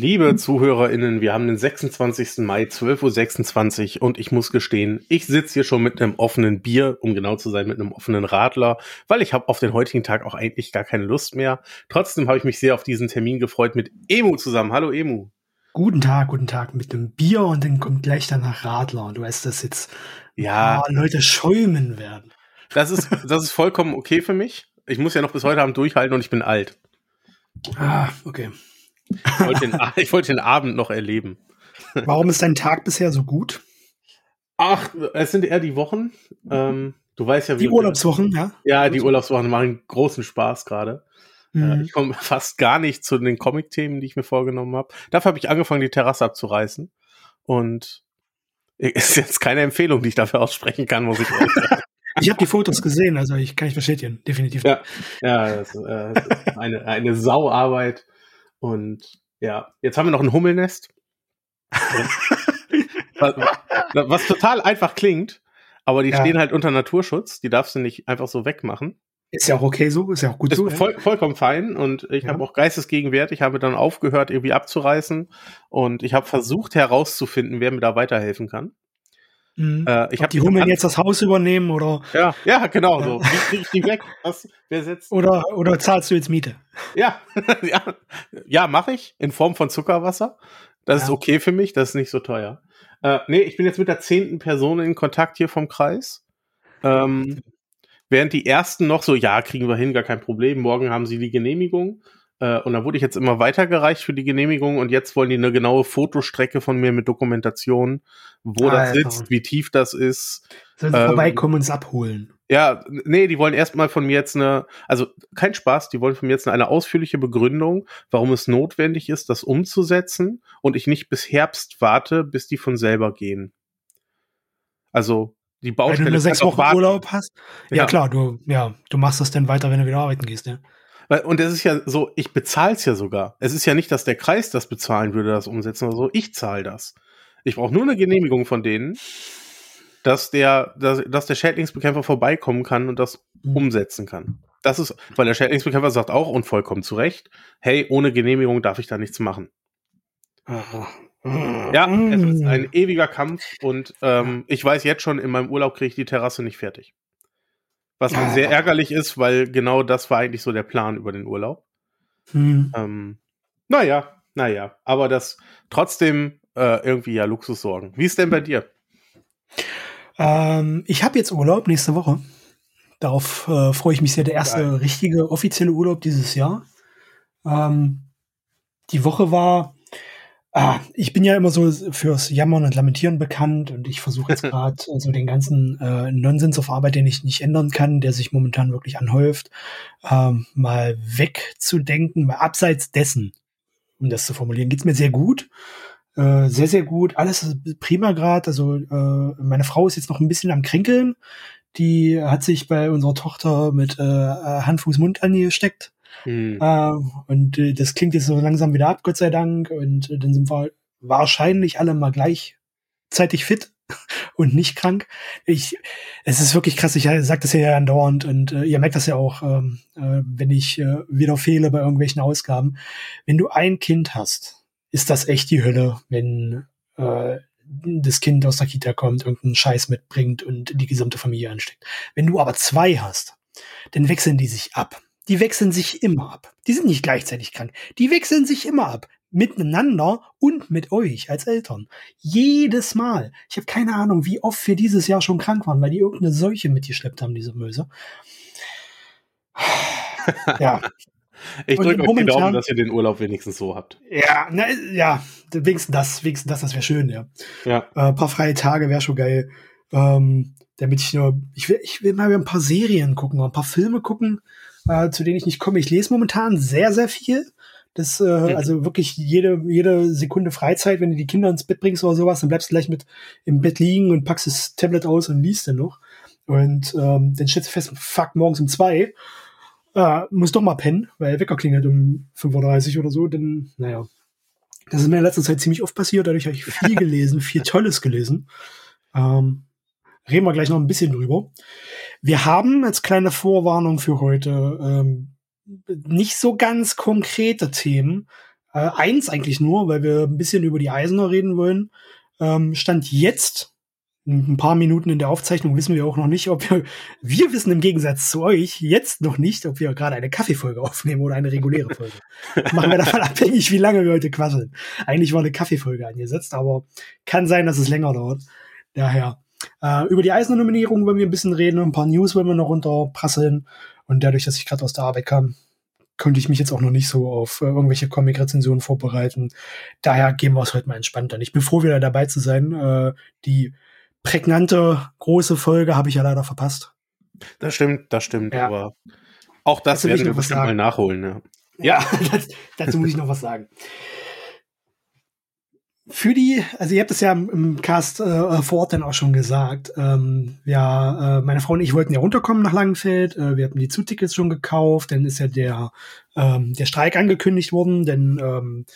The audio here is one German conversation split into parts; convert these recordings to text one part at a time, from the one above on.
Liebe ZuhörerInnen, wir haben den 26. Mai, 12.26 Uhr und ich muss gestehen, ich sitze hier schon mit einem offenen Bier, um genau zu sein, mit einem offenen Radler, weil ich habe auf den heutigen Tag auch eigentlich gar keine Lust mehr. Trotzdem habe ich mich sehr auf diesen Termin gefreut mit Emu zusammen. Hallo Emu. Guten Tag, guten Tag mit einem Bier und dann kommt gleich danach Radler und du weißt, dass jetzt ja, Leute schäumen werden. Das ist, das ist vollkommen okay für mich. Ich muss ja noch bis heute Abend durchhalten und ich bin alt. Ah, okay. Ich wollte den, ich wollte den Abend noch erleben. Warum ist dein Tag bisher so gut? Ach, es sind eher die Wochen. Ähm, du weißt ja, wie. Die Urlaubswochen, ja? Ja, die Urlaubswochen machen großen Spaß gerade. Äh, mhm. ich komme fast gar nicht zu den Comic-Themen, die ich mir vorgenommen habe. Dafür habe ich angefangen, die Terrasse abzureißen. Und ist jetzt keine Empfehlung, die ich dafür aussprechen kann, muss ich sagen. Ich habe die Fotos gesehen, also ich kann ich bestätigen, definitiv. Ja, ja das, äh, eine, eine Sauarbeit. Und ja, jetzt haben wir noch ein Hummelnest. was, was, total einfach klingt, aber die ja. stehen halt unter Naturschutz. Die darfst du nicht einfach so wegmachen. Ist ja auch okay so, ist ja auch gut ist so. Voll, vollkommen fein und ich ja. habe auch Geistesgegenwert. Ich habe dann aufgehört, irgendwie abzureißen und ich habe versucht herauszufinden, wer mir da weiterhelfen kann. Mhm. Äh, ich Ob die Hummeln jetzt das Haus übernehmen oder? Ja, ja, genau ja. so. Wie kriege ich die weg? Was, wer setzt? Oder oder zahlst du jetzt Miete? Ja, ja, ja, mache ich in Form von Zuckerwasser. Das ja. ist okay für mich. Das ist nicht so teuer. Äh, nee, ich bin jetzt mit der zehnten Person in Kontakt hier vom Kreis. Ähm, während die ersten noch so, ja, kriegen wir hin, gar kein Problem. Morgen haben sie die Genehmigung. Äh, und dann wurde ich jetzt immer weitergereicht für die Genehmigung und jetzt wollen die eine genaue Fotostrecke von mir mit Dokumentation, wo Alter. das sitzt, wie tief das ist. Sollen sie ähm, vorbeikommen und es abholen? Ja, nee, die wollen erstmal von mir jetzt eine, also kein Spaß, die wollen von mir jetzt eine ausführliche Begründung, warum es notwendig ist, das umzusetzen und ich nicht bis Herbst warte, bis die von selber gehen. Also die Baustelle. Wenn du nur sechs Wochen. Urlaub hast? Ja, ja, klar, du, ja, du machst das dann weiter, wenn du wieder arbeiten gehst, ja. Und es ist ja so, ich bezahle es ja sogar. Es ist ja nicht, dass der Kreis das bezahlen würde, das umsetzen oder so. Ich zahle das. Ich brauche nur eine Genehmigung von denen, dass der, dass, dass der Schädlingsbekämpfer vorbeikommen kann und das mhm. umsetzen kann. Das ist, weil der Schädlingsbekämpfer sagt auch und vollkommen zu Recht, hey, ohne Genehmigung darf ich da nichts machen. Aha. Ja, es ist ein ewiger Kampf und ähm, ich weiß jetzt schon, in meinem Urlaub kriege ich die Terrasse nicht fertig. Was ah. sehr ärgerlich ist, weil genau das war eigentlich so der Plan über den Urlaub. Hm. Ähm, naja, naja, aber das trotzdem äh, irgendwie ja Luxussorgen. Wie ist denn bei dir? Ähm, ich habe jetzt Urlaub nächste Woche. Darauf äh, freue ich mich sehr. Der erste Geil. richtige offizielle Urlaub dieses Jahr. Ähm, die Woche war Ah, ich bin ja immer so fürs Jammern und Lamentieren bekannt und ich versuche jetzt gerade so also den ganzen äh, Nonsens auf Arbeit, den ich nicht ändern kann, der sich momentan wirklich anhäuft, ähm, mal wegzudenken, mal abseits dessen, um das zu formulieren, geht's mir sehr gut. Äh, sehr, sehr gut. Alles prima gerade. Also äh, meine Frau ist jetzt noch ein bisschen am Kränkeln. Die hat sich bei unserer Tochter mit äh, Hand, Fuß, Mund angesteckt Mhm. Äh, und äh, das klingt jetzt so langsam wieder ab, Gott sei Dank. Und äh, dann sind wir wahrscheinlich alle mal gleichzeitig fit und nicht krank. Ich, es ist wirklich krass, ich sage das ja andauernd und äh, ihr merkt das ja auch, ähm, äh, wenn ich äh, wieder fehle bei irgendwelchen Ausgaben. Wenn du ein Kind hast, ist das echt die Hölle, wenn äh, das Kind aus der Kita kommt, irgendeinen Scheiß mitbringt und die gesamte Familie ansteckt. Wenn du aber zwei hast, dann wechseln die sich ab die wechseln sich immer ab. Die sind nicht gleichzeitig krank. Die wechseln sich immer ab. Miteinander und mit euch als Eltern. Jedes Mal. Ich habe keine Ahnung, wie oft wir dieses Jahr schon krank waren, weil die irgendeine Seuche mitgeschleppt haben, diese Möse. ja. Ich drücke euch die Daumen, dass ihr den Urlaub wenigstens so habt. Ja, na, ja, wenigstens das, wenigstens das, das wäre schön, ja. Ja. Äh, paar freie Tage wäre schon geil. Ähm, damit ich nur, ich will, ich will mal ein paar Serien gucken, ein paar Filme gucken äh, zu denen ich nicht komme. Ich lese momentan sehr, sehr viel. Das, äh, also wirklich jede, jede Sekunde Freizeit, wenn du die Kinder ins Bett bringst oder sowas, dann bleibst du gleich mit im Bett liegen und packst das Tablet aus und liest dann noch. Und ähm, dann stellst du fest, fuck, morgens um zwei, äh, muss doch mal pennen, weil Wecker klingelt um 5.30 Uhr oder so, denn, naja. Das ist mir in letzter Zeit ziemlich oft passiert, dadurch habe ich viel gelesen, viel Tolles gelesen. Ähm, reden wir gleich noch ein bisschen drüber. Wir haben als kleine Vorwarnung für heute ähm, nicht so ganz konkrete Themen, Äh, eins eigentlich nur, weil wir ein bisschen über die Eisener reden wollen. Ähm, stand jetzt, ein paar Minuten in der Aufzeichnung wissen wir auch noch nicht, ob wir, wir wissen im Gegensatz zu euch jetzt noch nicht, ob wir gerade eine Kaffeefolge aufnehmen oder eine reguläre Folge. Machen wir davon abhängig, wie lange wir heute quasseln. Eigentlich war eine Kaffeefolge angesetzt, aber kann sein, dass es länger dauert. Daher, äh, über die Eisner-Nominierung wollen wir ein bisschen reden, ein paar News wollen wir noch runterprasseln. Und dadurch, dass ich gerade aus der Arbeit kam, konnte ich mich jetzt auch noch nicht so auf äh, irgendwelche Comic-Rezensionen vorbereiten. Daher gehen wir es heute mal entspannt an. Ich bin froh, wieder dabei zu sein. Äh, die prägnante, große Folge habe ich ja leider verpasst. Das stimmt, das stimmt, ja. aber auch das werden wir bestimmt mal nachholen. Ja, ja das, dazu muss ich noch was sagen für die, also ihr habt es ja im Cast äh, vor Ort dann auch schon gesagt. Ähm, ja, äh, meine Frau und ich wollten ja runterkommen nach Langenfeld. Äh, wir hatten die Zutickets schon gekauft. Dann ist ja der ähm, der Streik angekündigt worden. Dann ähm,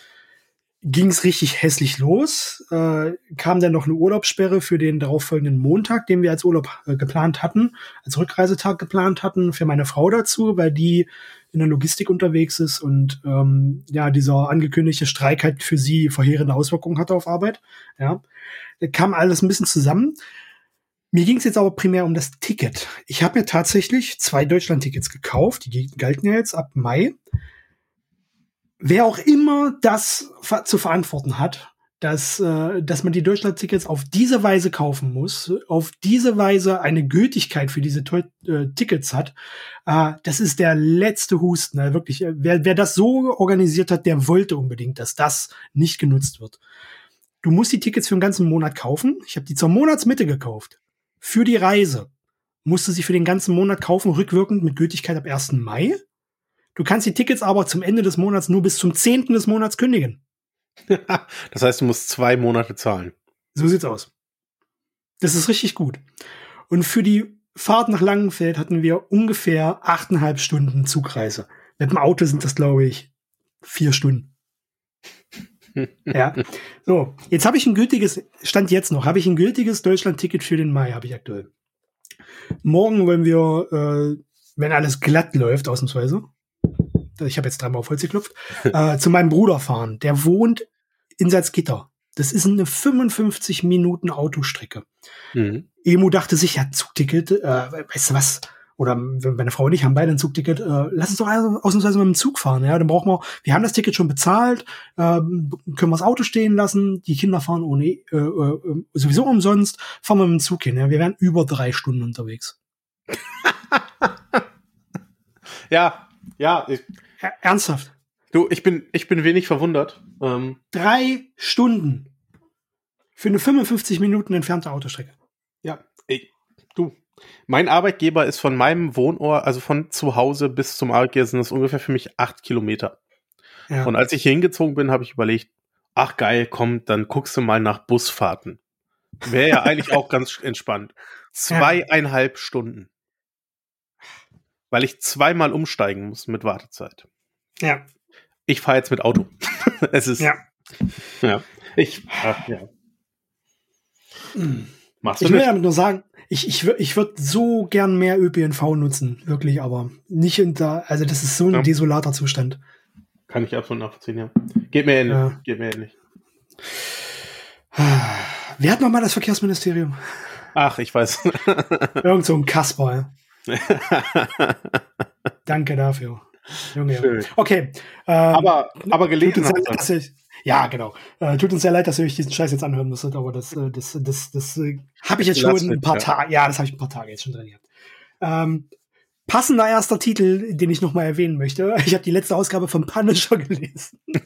ging es richtig hässlich los. Äh, kam dann noch eine Urlaubssperre für den darauffolgenden Montag, den wir als Urlaub äh, geplant hatten, als Rückreisetag geplant hatten, für meine Frau dazu, weil die in der Logistik unterwegs ist und ähm, ja, dieser angekündigte Streik halt für sie verheerende Auswirkungen hatte auf Arbeit. Ja, da kam alles ein bisschen zusammen. Mir ging es jetzt aber primär um das Ticket. Ich habe mir tatsächlich zwei Deutschland-Tickets gekauft, die galten ja jetzt ab Mai. Wer auch immer das zu verantworten hat, dass, äh, dass man die Deutschland-Tickets auf diese Weise kaufen muss, auf diese Weise eine Gültigkeit für diese äh, Tickets hat, äh, das ist der letzte Husten. Also wirklich, äh, wer, wer das so organisiert hat, der wollte unbedingt, dass das nicht genutzt wird. Du musst die Tickets für den ganzen Monat kaufen. Ich habe die zur Monatsmitte gekauft. Für die Reise musste sie für den ganzen Monat kaufen, rückwirkend mit Gültigkeit ab 1. Mai. Du kannst die Tickets aber zum Ende des Monats nur bis zum 10. des Monats kündigen. das heißt, du musst zwei Monate zahlen. So sieht's aus. Das ist richtig gut. Und für die Fahrt nach Langenfeld hatten wir ungefähr achteinhalb Stunden Zugreise. Mit dem Auto sind das, glaube ich, vier Stunden. ja. So, jetzt habe ich ein gültiges, Stand jetzt noch, habe ich ein gültiges Deutschland-Ticket für den Mai, habe ich aktuell. Morgen wollen wir, äh, wenn alles glatt läuft, ausnahmsweise, ich habe jetzt dreimal auf Holz geklopft, äh, zu meinem Bruder fahren. Der wohnt in Salzgitter. Das ist eine 55 Minuten Autostrecke. Mhm. Emu dachte sich, ja, Zugticket, äh, weißt du was? Oder meine Frau und ich haben beide ein Zugticket, äh, lass uns doch ausnahmsweise mit dem Zug fahren. Ja, dann brauchen wir, wir haben das Ticket schon bezahlt, äh, können wir das Auto stehen lassen, die Kinder fahren ohne äh, äh, sowieso umsonst, fahren wir mit dem Zug hin. Ja, wir wären über drei Stunden unterwegs. ja, ja, ich, Ernsthaft. Du, ich bin, ich bin wenig verwundert. Ähm Drei Stunden für eine 55 Minuten entfernte Autostrecke. Ja, ey, du. Mein Arbeitgeber ist von meinem Wohnort, also von zu Hause bis zum Arbeitgeber, sind das ungefähr für mich acht Kilometer. Ja. Und als ich hier hingezogen bin, habe ich überlegt, ach geil, komm, dann guckst du mal nach Busfahrten. Wäre ja eigentlich auch ganz entspannt. Zweieinhalb ja. Stunden weil ich zweimal umsteigen muss mit Wartezeit. Ja. Ich fahre jetzt mit Auto. es ist. Ja. Ja. Ich. Ach, ja. Machst du ich will damit nur sagen, ich, ich, ich würde so gern mehr ÖPNV nutzen, wirklich, aber nicht hinter, also das ist so ein ja. desolater Zustand. Kann ich absolut nachvollziehen, ja. Geht mir ähnlich. Ja. Geht mir ähnlich. Wer hat nochmal das Verkehrsministerium? Ach, ich weiß. Irgend so ein Kasper, ja. Danke dafür. Junge, Junge. Okay. Ähm, aber, aber gelesen hat ich, Ja, genau. Äh, tut uns sehr leid, dass ihr euch diesen Scheiß jetzt anhören musstet, aber das, äh, das, das, das, äh, habe ich jetzt schon ein paar Tage, ja, das habe ich ein paar Tage jetzt schon drin gehabt. Ähm, Passender erster Titel, den ich nochmal erwähnen möchte. Ich habe die letzte Ausgabe von Punisher gelesen.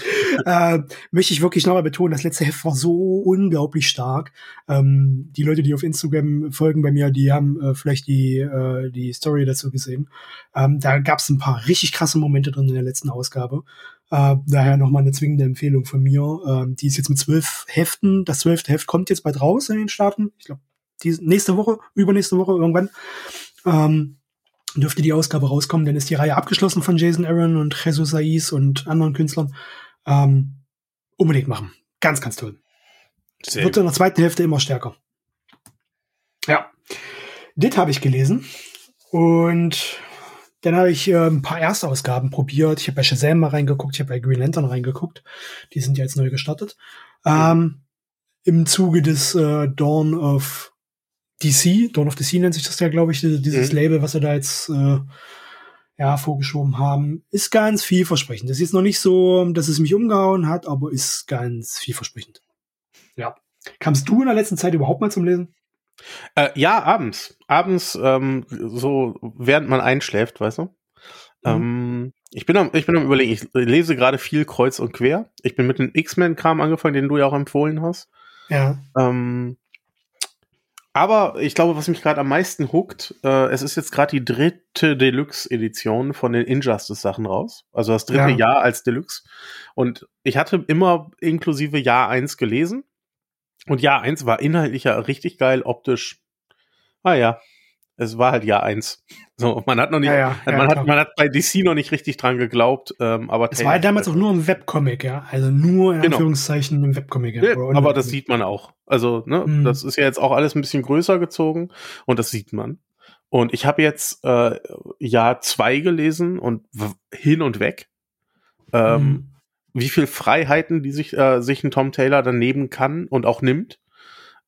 äh, möchte ich wirklich nochmal betonen, das letzte Heft war so unglaublich stark. Ähm, die Leute, die auf Instagram folgen bei mir, die haben äh, vielleicht die, äh, die Story dazu gesehen. Ähm, da gab es ein paar richtig krasse Momente drin in der letzten Ausgabe. Äh, daher nochmal eine zwingende Empfehlung von mir. Ähm, die ist jetzt mit zwölf Heften. Das zwölfte Heft kommt jetzt bald raus in den Staaten. Ich glaube, nächste Woche, übernächste Woche irgendwann ähm, dürfte die Ausgabe rauskommen, dann ist die Reihe abgeschlossen von Jason Aaron und Jesus Saiz und anderen Künstlern. Ähm, unbedingt machen. Ganz, ganz toll. Sehr Wird in der zweiten Hälfte immer stärker. Ja. Das habe ich gelesen. Und dann habe ich äh, ein paar Erstausgaben probiert. Ich habe bei Shazam mal reingeguckt, ich habe bei Green Lantern reingeguckt. Die sind ja jetzt neu gestartet. Ähm, Im Zuge des äh, Dawn of DC, Dawn of DC nennt sich das ja, glaube ich, dieses mhm. Label, was sie da jetzt äh, ja, vorgeschoben haben, ist ganz vielversprechend. Das ist jetzt noch nicht so, dass es mich umgehauen hat, aber ist ganz vielversprechend. Ja. Kamst du in der letzten Zeit überhaupt mal zum Lesen? Äh, ja, abends. Abends, ähm, so während man einschläft, weißt du? Mhm. Ähm, ich bin am, ich bin am überlegen, ich lese gerade viel kreuz und quer. Ich bin mit dem X-Men-Kram angefangen, den du ja auch empfohlen hast. Ja. Ähm, aber ich glaube, was mich gerade am meisten huckt, äh, es ist jetzt gerade die dritte Deluxe-Edition von den Injustice-Sachen raus. Also das dritte ja. Jahr als Deluxe. Und ich hatte immer inklusive Jahr 1 gelesen. Und Jahr 1 war inhaltlich ja richtig geil, optisch. Ah ja, es war halt Jahr 1. So, man hat noch nicht, ja, ja, man, ja, hat, man hat bei DC noch nicht richtig dran geglaubt, ähm, aber es war ja damals auch nur im Webcomic, ja, also nur in genau. Anführungszeichen im Webcomic. Ja, aber das sieht man auch. Also, ne, mhm. das ist ja jetzt auch alles ein bisschen größer gezogen und das sieht man. Und ich habe jetzt äh, Jahr 2 gelesen und hin und weg. Ähm, mhm wie viel Freiheiten, die sich, äh, sich ein Tom Taylor dann nehmen kann und auch nimmt,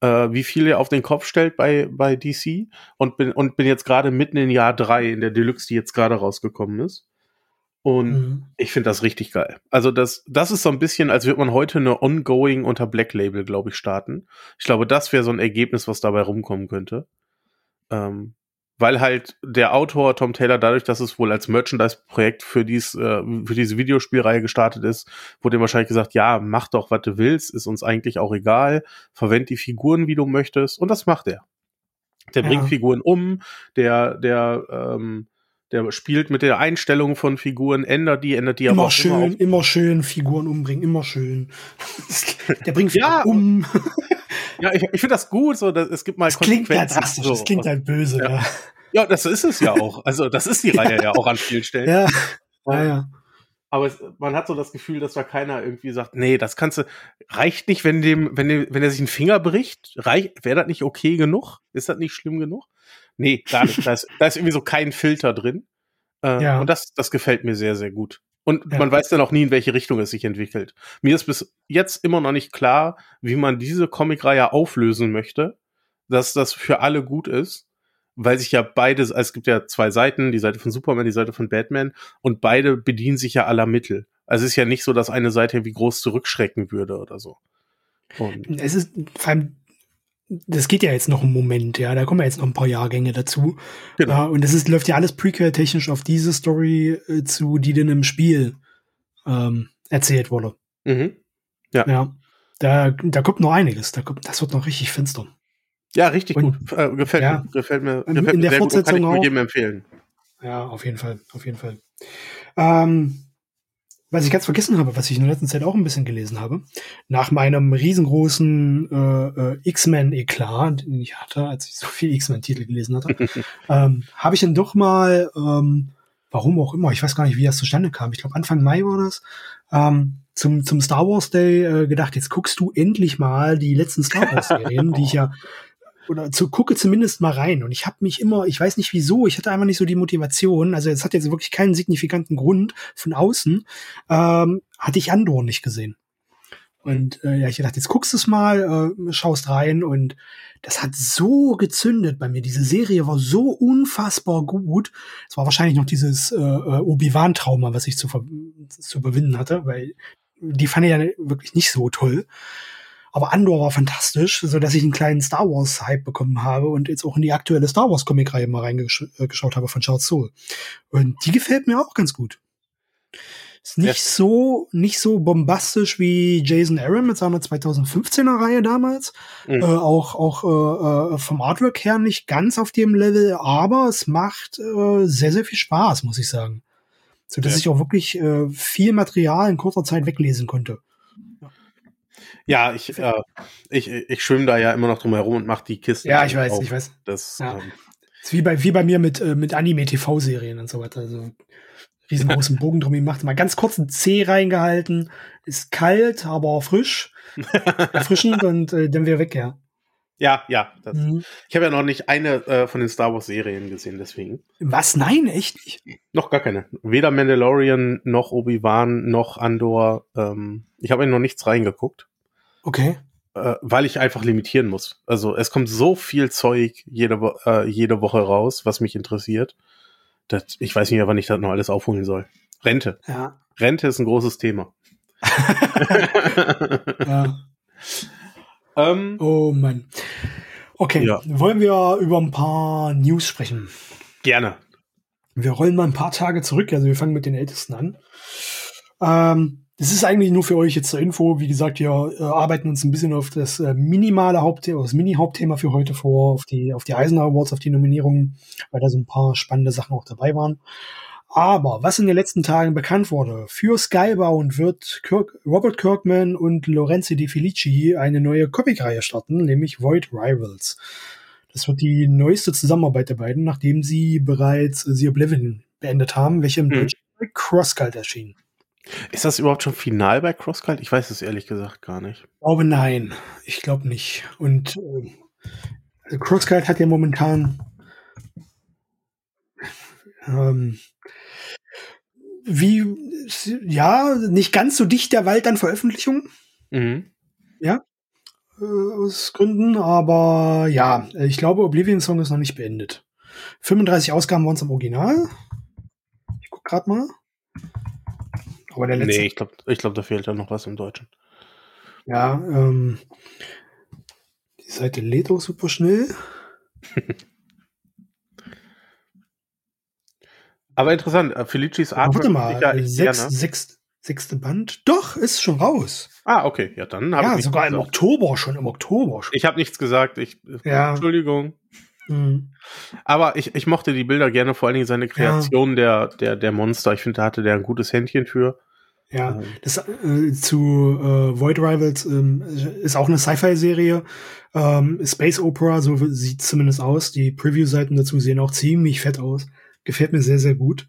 äh, wie viel er auf den Kopf stellt bei, bei DC und bin, und bin jetzt gerade mitten in Jahr drei in der Deluxe, die jetzt gerade rausgekommen ist. Und mhm. ich finde das richtig geil. Also das, das ist so ein bisschen, als würde man heute eine Ongoing unter Black Label, glaube ich, starten. Ich glaube, das wäre so ein Ergebnis, was dabei rumkommen könnte. Ähm, weil halt der Autor Tom Taylor dadurch, dass es wohl als Merchandise-Projekt für, dies, äh, für diese Videospielreihe gestartet ist, wurde ihm wahrscheinlich gesagt, ja, mach doch, was du willst, ist uns eigentlich auch egal, verwend die Figuren, wie du möchtest, und das macht er. Der ja. bringt Figuren um, der, der, ähm, der spielt mit der Einstellung von Figuren, ändert die, ändert die immer aber schön, immer, immer, schön Figuren umbringen, immer schön. der bringt Figuren ja, um. Ja, ich, ich finde das gut, so, dass, es gibt mal das klingt halt drastisch, so. das klingt halt böse, ja. ja. Ja, das ist es ja auch. Also, das ist die Reihe ja auch an vielen Stellen. Ja, ja, ja. Aber es, man hat so das Gefühl, dass da keiner irgendwie sagt, nee, das kannst du, reicht nicht, wenn dem, wenn dem, wenn er sich einen Finger bricht, reicht, wäre das nicht okay genug? Ist das nicht schlimm genug? Nee, gar nicht. da, ist, da ist irgendwie so kein Filter drin. Äh, ja. Und das, das gefällt mir sehr, sehr gut. Und ja. man weiß dann auch nie, in welche Richtung es sich entwickelt. Mir ist bis jetzt immer noch nicht klar, wie man diese Comicreihe auflösen möchte, dass das für alle gut ist, weil sich ja beides, also es gibt ja zwei Seiten, die Seite von Superman, die Seite von Batman, und beide bedienen sich ja aller Mittel. Also es ist ja nicht so, dass eine Seite wie groß zurückschrecken würde oder so. Und es ist vor allem das geht ja jetzt noch einen Moment, ja, da kommen ja jetzt noch ein paar Jahrgänge dazu. Genau. Uh, und das ist, läuft ja alles prequel-technisch auf diese Story äh, zu, die denn im Spiel ähm, erzählt wurde. Mhm. Ja. ja. Da, da kommt noch einiges. Da kommt, das wird noch richtig finster. Ja, richtig und, gut. Äh, gefällt, ja, mir, gefällt mir. Gefällt in mir der Fortsetzung gut. Kann ich nur jedem empfehlen. Ja, auf jeden Fall. Auf jeden Fall. Ähm, was ich ganz vergessen habe, was ich in der letzten Zeit auch ein bisschen gelesen habe, nach meinem riesengroßen äh, äh, X-Men-Eklat, den ich hatte, als ich so viel X-Men-Titel gelesen hatte, ähm, habe ich dann doch mal, ähm, warum auch immer, ich weiß gar nicht, wie das zustande kam, ich glaube Anfang Mai war das, ähm, zum, zum Star Wars Day äh, gedacht, jetzt guckst du endlich mal die letzten Star Wars Serien, die ich ja oder zu gucke zumindest mal rein. Und ich habe mich immer, ich weiß nicht wieso, ich hatte einfach nicht so die Motivation. Also es hat jetzt wirklich keinen signifikanten Grund von außen. Ähm, hatte ich Andor nicht gesehen. Und äh, ja, ich dachte, jetzt guckst du es mal, äh, schaust rein und das hat so gezündet bei mir. Diese Serie war so unfassbar gut. Es war wahrscheinlich noch dieses äh, äh Obi-Wan-Trauma, was ich zu, zu überwinden hatte, weil die fand ich ja wirklich nicht so toll. Aber Andor war fantastisch, so dass ich einen kleinen Star Wars Hype bekommen habe und jetzt auch in die aktuelle Star Wars Comic Reihe mal reingeschaut habe von Charles Soule. Und die gefällt mir auch ganz gut. Ist nicht ja. so, nicht so bombastisch wie Jason Aaron mit seiner 2015er Reihe damals. Mhm. Äh, auch, auch äh, äh, vom Artwork her nicht ganz auf dem Level, aber es macht äh, sehr, sehr viel Spaß, muss ich sagen. So dass ja. ich auch wirklich äh, viel Material in kurzer Zeit weglesen konnte. Ja, ich, äh, ich, ich schwimme da ja immer noch drum herum und mache die Kisten. Ja, ich weiß, auf. ich weiß. Das, ja. ähm, ist wie bei, wie bei mir mit, äh, mit Anime-TV-Serien und so weiter. Also riesengroßen Bogen drum gemacht, mal ganz kurz ein C reingehalten, ist kalt, aber frisch, erfrischend und äh, dann wieder weg, ja. Ja, ja. Das, mhm. Ich habe ja noch nicht eine äh, von den Star Wars Serien gesehen, deswegen. Was? Nein, echt nicht? Noch gar keine. Weder Mandalorian noch Obi-Wan noch Andor. Ähm, ich habe in noch nichts reingeguckt. Okay. Äh, weil ich einfach limitieren muss. Also es kommt so viel Zeug jede, Wo äh, jede Woche raus, was mich interessiert. Das, ich weiß nicht mehr, wann ich das noch alles aufholen soll. Rente. Ja. Rente ist ein großes Thema. ja. Ähm, oh Mann. Okay, ja. wollen wir über ein paar News sprechen? Gerne. Wir rollen mal ein paar Tage zurück, also wir fangen mit den Ältesten an. Ähm, das ist eigentlich nur für euch jetzt zur Info. Wie gesagt, wir äh, arbeiten uns ein bisschen auf das äh, minimale Hauptthema, das Mini-Hauptthema für heute vor, auf die, auf die Eisner Awards, auf die Nominierungen, weil da so ein paar spannende Sachen auch dabei waren. Aber was in den letzten Tagen bekannt wurde, für Skybound wird Kirk, Robert Kirkman und Lorenzo Di Felici eine neue Comicreihe starten, nämlich Void Rivals. Das wird die neueste Zusammenarbeit der beiden, nachdem sie bereits The Oblivion beendet haben, welche im mhm. Deutschen CrossCult erschien. Ist das überhaupt schon final bei CrossCult? Ich weiß es ehrlich gesagt gar nicht. Ich glaube nein. Ich glaube nicht. Und äh, CrossCult hat ja momentan ähm, wie, ja, nicht ganz so dicht der Wald an Veröffentlichungen. Mhm. Ja, äh, aus Gründen, aber ja, ich glaube, Oblivion Song ist noch nicht beendet. 35 Ausgaben waren es im Original. Ich guck gerade mal. Aber der letzte. Nee, ich glaube, ich glaub, da fehlt ja noch was im Deutschen. Ja, ähm, die Seite lädt auch super schnell. Aber interessant, äh, Felicis Art. Warte mal, ja sechs, gerne. sechs, sechste Band? Doch, ist schon raus. Ah, okay, ja, dann habe ja, ich. sogar im Oktober schon, im Oktober schon. Ich habe nichts gesagt, ich. Ja. Entschuldigung. Mhm. Aber ich, ich mochte die Bilder gerne, vor allen Dingen seine Kreation ja. der, der, der Monster. Ich finde, da hatte der ein gutes Händchen für. Ja, das äh, zu äh, Void Rivals ähm, ist auch eine Sci-Fi-Serie. Ähm, Space Opera, so sieht zumindest aus. Die Preview-Seiten dazu sehen auch ziemlich fett aus. Gefällt mir sehr, sehr gut.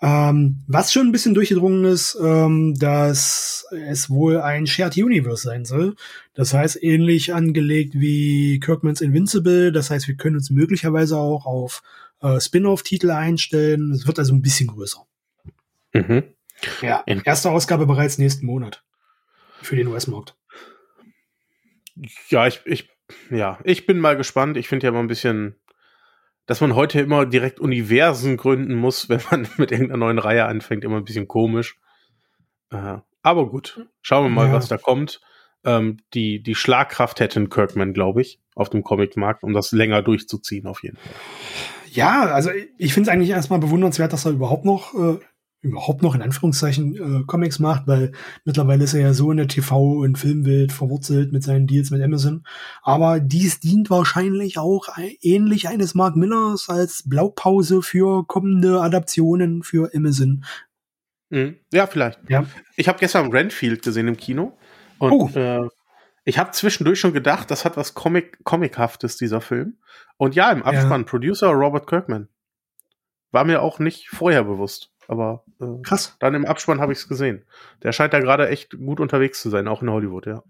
Ähm, was schon ein bisschen durchgedrungen ist, ähm, dass es wohl ein Shared Universe sein soll. Das heißt, ähnlich angelegt wie Kirkmans Invincible. Das heißt, wir können uns möglicherweise auch auf äh, Spin-off-Titel einstellen. Es wird also ein bisschen größer. Mhm. Ja, erste Ausgabe bereits nächsten Monat für den US-Markt. Ja, ich, ich, ja, ich bin mal gespannt. Ich finde ja immer ein bisschen dass man heute immer direkt Universen gründen muss, wenn man mit irgendeiner neuen Reihe anfängt, immer ein bisschen komisch. Äh, aber gut, schauen wir mal, ja. was da kommt. Ähm, die, die Schlagkraft hätten Kirkman, glaube ich, auf dem Comicmarkt, um das länger durchzuziehen, auf jeden Fall. Ja, also ich finde es eigentlich erstmal bewundernswert, dass er überhaupt noch äh, überhaupt noch in Anführungszeichen äh, Comics macht, weil mittlerweile ist er ja so in der TV- und Filmwelt verwurzelt mit seinen Deals mit Amazon. Aber dies dient wahrscheinlich auch ähnlich eines Mark Millers als Blaupause für kommende Adaptionen für Amazon. Mhm. Ja, vielleicht. Ja. Ich habe gestern Renfield gesehen im Kino und oh. äh, ich habe zwischendurch schon gedacht, das hat was Comic Comichaftes dieser Film. Und ja, im Abspann ja. Producer Robert Kirkman. War mir auch nicht vorher bewusst. Aber äh, krass. Dann im Abspann habe ich es gesehen. Der scheint da gerade echt gut unterwegs zu sein, auch in Hollywood, ja.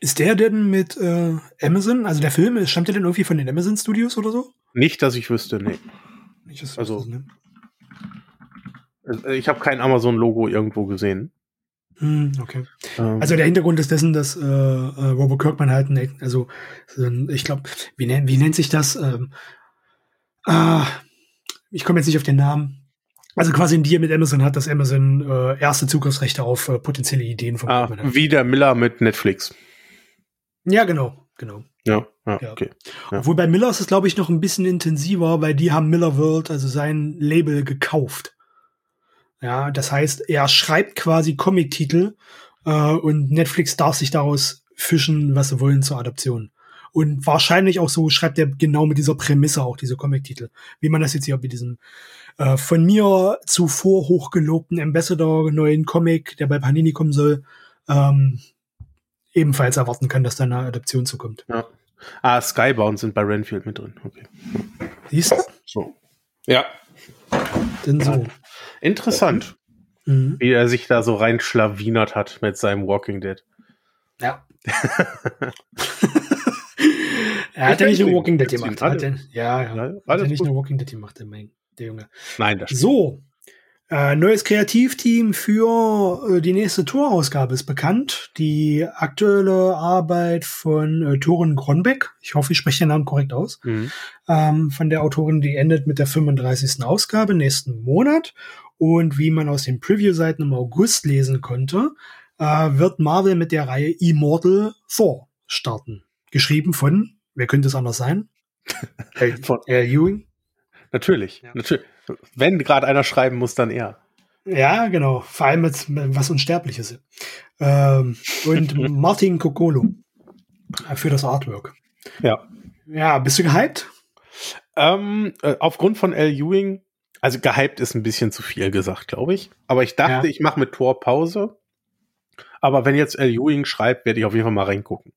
Ist der denn mit äh, Amazon, also der Film, stammt der denn irgendwie von den Amazon Studios oder so? Nicht, dass ich wüsste, nee. Nicht, dass also, wüsste, ne? Ich habe kein Amazon-Logo irgendwo gesehen. Hm, okay. Ähm. Also der Hintergrund ist dessen, dass äh, äh, Robert Kirkman halt, ein, also ich glaube, wie, nennt, wie nennt sich das? Ähm, ah, ich komme jetzt nicht auf den Namen. Also quasi ein Deal mit Amazon hat, dass Amazon äh, erste Zugriffsrechte auf äh, potenzielle Ideen von ah, Wie der Miller mit Netflix. Ja, genau, genau. Ja, ja, ja. okay. Ja. Obwohl bei Miller ist es, glaube ich, noch ein bisschen intensiver, weil die haben Miller World, also sein Label, gekauft. Ja, das heißt, er schreibt quasi Comic-Titel äh, und Netflix darf sich daraus fischen, was sie wollen zur Adaption. Und wahrscheinlich auch so schreibt er genau mit dieser Prämisse auch diese Comic-Titel. Wie man das jetzt hier mit diesem äh, von mir zuvor hochgelobten Ambassador neuen Comic, der bei Panini kommen soll, ähm, ebenfalls erwarten kann, dass da eine Adaption zukommt. Ja. Ah, Skybound sind bei Renfield mit drin. Okay. Siehst du? So. Ja. Denn so. Interessant, mhm. wie er sich da so reinschlawinert hat mit seinem Walking Dead. Ja. er hat ja nicht nur Walking Dead gemacht. Hat er, ja, ja. Ja, Hat er nicht gut. nur Walking Dead gemacht, der, der Junge. Nein, das So. Äh, neues Kreativteam für äh, die nächste Torausgabe ist bekannt. Die aktuelle Arbeit von äh, Torin Gronbeck. Ich hoffe, ich spreche den Namen korrekt aus. Mhm. ähm, von der Autorin, die endet mit der 35. Ausgabe nächsten Monat. Und wie man aus den Preview-Seiten im August lesen konnte, äh, wird Marvel mit der Reihe Immortal Thor starten. Geschrieben von, wer könnte es anders sein? Von- Al Ewing? Natürlich, Ja. natürlich. Wenn gerade einer schreiben muss, dann er. Ja, genau. Vor allem mit was Unsterbliches. Ähm, und Martin Kokolo äh, für das Artwork. Ja. Ja, bist du gehypt? Ähm, äh, aufgrund von L. Ewing, also gehypt ist ein bisschen zu viel gesagt, glaube ich. Aber ich dachte, Ja. ich mache mit Tor Pause. Aber wenn jetzt L. Ewing schreibt, werde ich auf jeden Fall mal reingucken.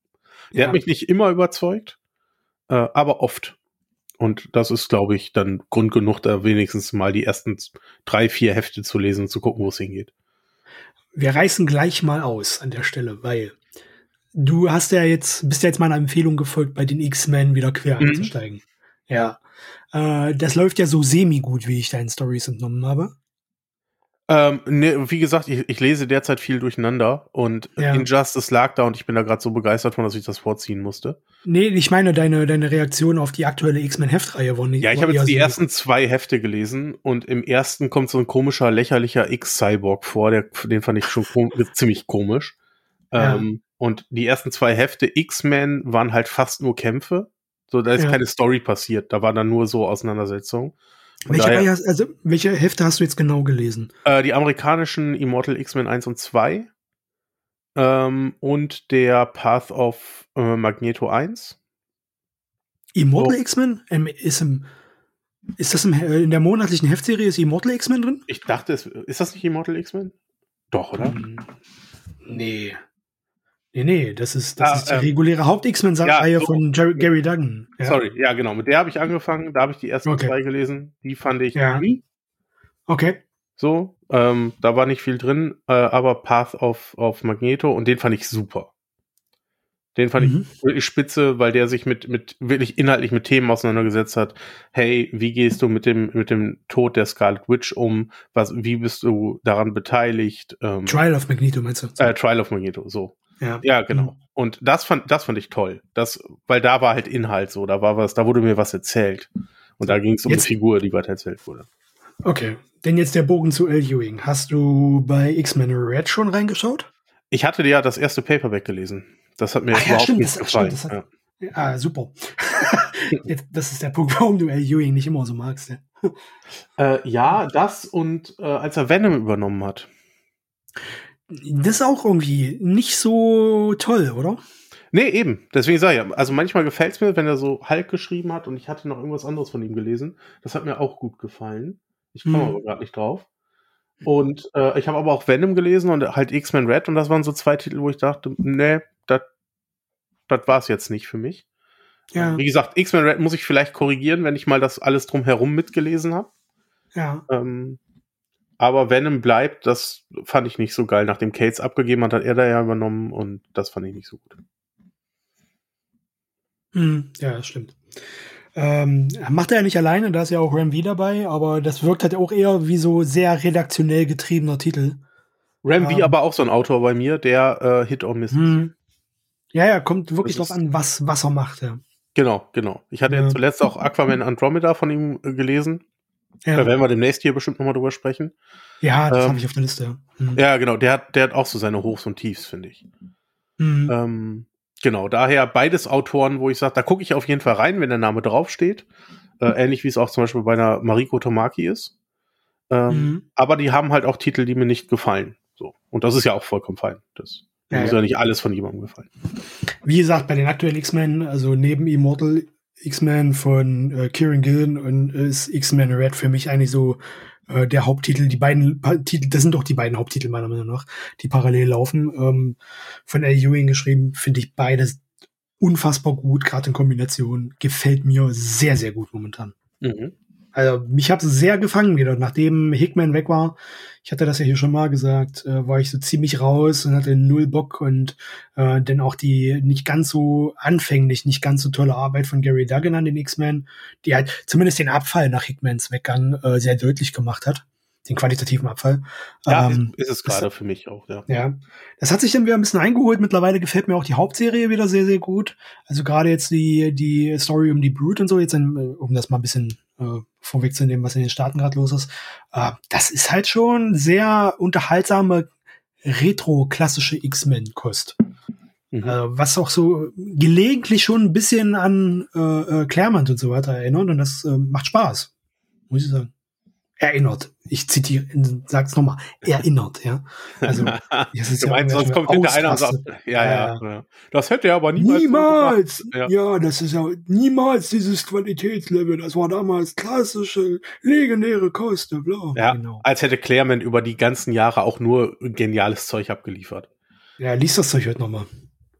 Der Ja. hat mich nicht immer überzeugt, äh, aber oft. Und das ist, glaube ich, dann Grund genug, da wenigstens mal die ersten drei, vier Hefte zu lesen und zu gucken, wo es hingeht. Wir reißen gleich mal aus an der Stelle, weil du hast ja jetzt, bist ja jetzt meiner Empfehlung gefolgt, bei den X-Men wieder quer Mhm. einzusteigen. Ja. Äh, das läuft ja so semi-gut, wie ich deinen Stories entnommen habe. Ähm, ne, wie gesagt, ich, ich lese derzeit viel durcheinander und Ja. Injustice lag da und ich bin da gerade so begeistert von, dass ich das vorziehen musste. Nee, ich meine, deine, deine Reaktion auf die aktuelle X-Men-Heftreihe war nicht. Ja, ich habe jetzt die so- ersten zwei Hefte gelesen und im ersten kommt so ein komischer, lächerlicher X-Cyborg vor, der, den fand ich schon kom ziemlich komisch. Ja. Ähm, und die ersten zwei Hefte X-Men waren halt fast nur Kämpfe. So, da ist Ja. keine Story passiert, da war dann nur so Auseinandersetzung. Welche, daher- also, welche Hefte hast du jetzt genau gelesen? Äh, die amerikanischen Immortal X-Men 1 und 2 ähm, und der Path of äh, Magneto 1. Immortal So. X-Men? Ähm, ist, im, ist das im, äh, in der monatlichen Heftserie ist Immortal X-Men drin? Ich dachte, es, ist das nicht Immortal X-Men? Doch, oder? Hm. Nee. Nee, nee, das ist, das Ah, ist die ähm, reguläre Haupt-X-Men-Reihe ja, so. von Jerry, Gary Duggan. Ja. Sorry, ja, genau. Mit der habe ich angefangen. Da habe ich die ersten Okay. zwei gelesen. Die fand ich Ja. nie Okay. so. Ähm, da war nicht viel drin, äh, aber Path of, of Magneto und den fand ich super. Den fand Mhm. ich wirklich spitze, weil der sich mit, mit wirklich inhaltlich mit Themen auseinandergesetzt hat. Hey, wie gehst du mit dem, mit dem Tod der Scarlet Witch um? Was, wie bist du daran beteiligt? Ähm, Trial of Magneto, meinst du? äh, Trial of Magneto, so. Ja. Ja, genau. Mhm. Und das fand, das fand ich toll. Das, weil da war halt Inhalt so, da war was, da wurde mir was erzählt. Und da ging es um Jetzt- eine Figur, die weiter erzählt wurde. Okay. Denn jetzt der Bogen zu L. Ewing. Hast du bei X-Men Red schon reingeschaut? Ich hatte ja das erste Paperback gelesen. Das hat mir Ach ja, überhaupt stimmt, nicht das- gefallen. stimmt, hat- ja. Ah, super. jetzt, das ist der Punkt, warum du L. Ewing nicht immer so magst. Ja. Äh, ja, das und äh, als er Venom übernommen hat. Das ist auch irgendwie nicht so toll, oder? Nee, eben. Deswegen sage ich ja, also manchmal gefällt es mir, wenn er so Hulk geschrieben hat und ich hatte noch irgendwas anderes von ihm gelesen. Das hat mir auch gut gefallen. Ich komme Mhm. aber gerade nicht drauf. Und äh, ich habe aber auch Venom gelesen und halt X-Men Red und das waren so zwei Titel, wo ich dachte, nee, das war es jetzt nicht für mich. Ja. Wie gesagt, X-Men Red muss ich vielleicht korrigieren, wenn ich mal das alles drumherum mitgelesen habe. Ja. Ähm, aber Venom bleibt, das fand ich nicht so geil. Nachdem Cates abgegeben hat, hat er da ja übernommen und das fand ich nicht so gut. Hm, ja, das stimmt. Ähm, macht er ja nicht alleine, da ist ja auch Ram V dabei, aber das wirkt halt auch eher wie so sehr redaktionell getriebener Titel. Ram V Ähm. aber auch so ein Autor bei mir, der äh, Hit or Miss. ist. Hm. Ja, ja, kommt wirklich drauf an, was, was er macht, ja. Genau, genau. Ich hatte ja. Ja. zuletzt auch Aquaman Andromeda von ihm äh, gelesen. Da Ja, werden wir demnächst hier bestimmt nochmal drüber sprechen. ja das ähm, habe ich auf der Liste. ja. Hm. Ja, genau. Der hat, der hat auch so seine Hochs und Tiefs, finde ich. Hm. Ähm, genau, daher beides Autoren, wo ich sage, da gucke ich auf jeden Fall rein, wenn der Name draufsteht. Äh, ähnlich wie es auch zum Beispiel bei einer Mariko Tomaki ist. Ähm, Mhm. Aber die haben halt auch Titel, die mir nicht gefallen. So. Und das ist ja auch vollkommen fein. Das Ja, muss ja. ja nicht alles von jemandem gefallen. Wie gesagt, bei den aktuellen X-Men, also neben Immortal X-Men von äh, Kieran Gillen und äh, ist X-Men Red für mich eigentlich so äh, der Haupttitel. Die beiden pa Titel, das sind doch die beiden Haupttitel meiner Meinung nach, die parallel laufen. Ähm, von L. Ewing geschrieben, finde ich beides unfassbar gut, gerade in Kombination. Gefällt mir sehr, sehr gut momentan. Mhm. Also mich hat es sehr gefangen wieder, nachdem Hickman weg war. Ich hatte das ja hier schon mal gesagt, äh, war ich so ziemlich raus und hatte null Bock und äh, dann auch die nicht ganz so anfänglich, nicht ganz so tolle Arbeit von Gary Duggan an den X-Men, die halt zumindest den Abfall nach Hickmans Weggang äh, sehr deutlich gemacht hat den qualitativen Abfall. Ja, ähm, ist, ist es gerade für mich auch, ja. Ja. Das hat sich dann wieder ein bisschen eingeholt. Mittlerweile gefällt mir auch die Hauptserie wieder sehr, sehr gut. Also gerade jetzt die, die Story um die Brute und so, jetzt, in, um das mal ein bisschen äh, vorwegzunehmen, was in den Staaten gerade los ist. Äh, das ist halt schon sehr unterhaltsame, retro-klassische X-Men-Kost. Mhm. Äh, was auch so gelegentlich schon ein bisschen an äh, äh, Claremont und so weiter erinnert und das äh, macht Spaß, muss ich sagen erinnert. Ich zitiere, sag's nochmal, erinnert, ja. Also, das ist du meinst, sonst kommt hinter einer und sagt, ja, ja, ja, Das hätte er aber niemals. Niemals! Ja. ja. das ist ja niemals dieses Qualitätslevel. Das war damals klassische, legendäre Kost, bla. Ja, genau. als hätte Claremont über die ganzen Jahre auch nur geniales Zeug abgeliefert. Ja, liest das Zeug heute nochmal.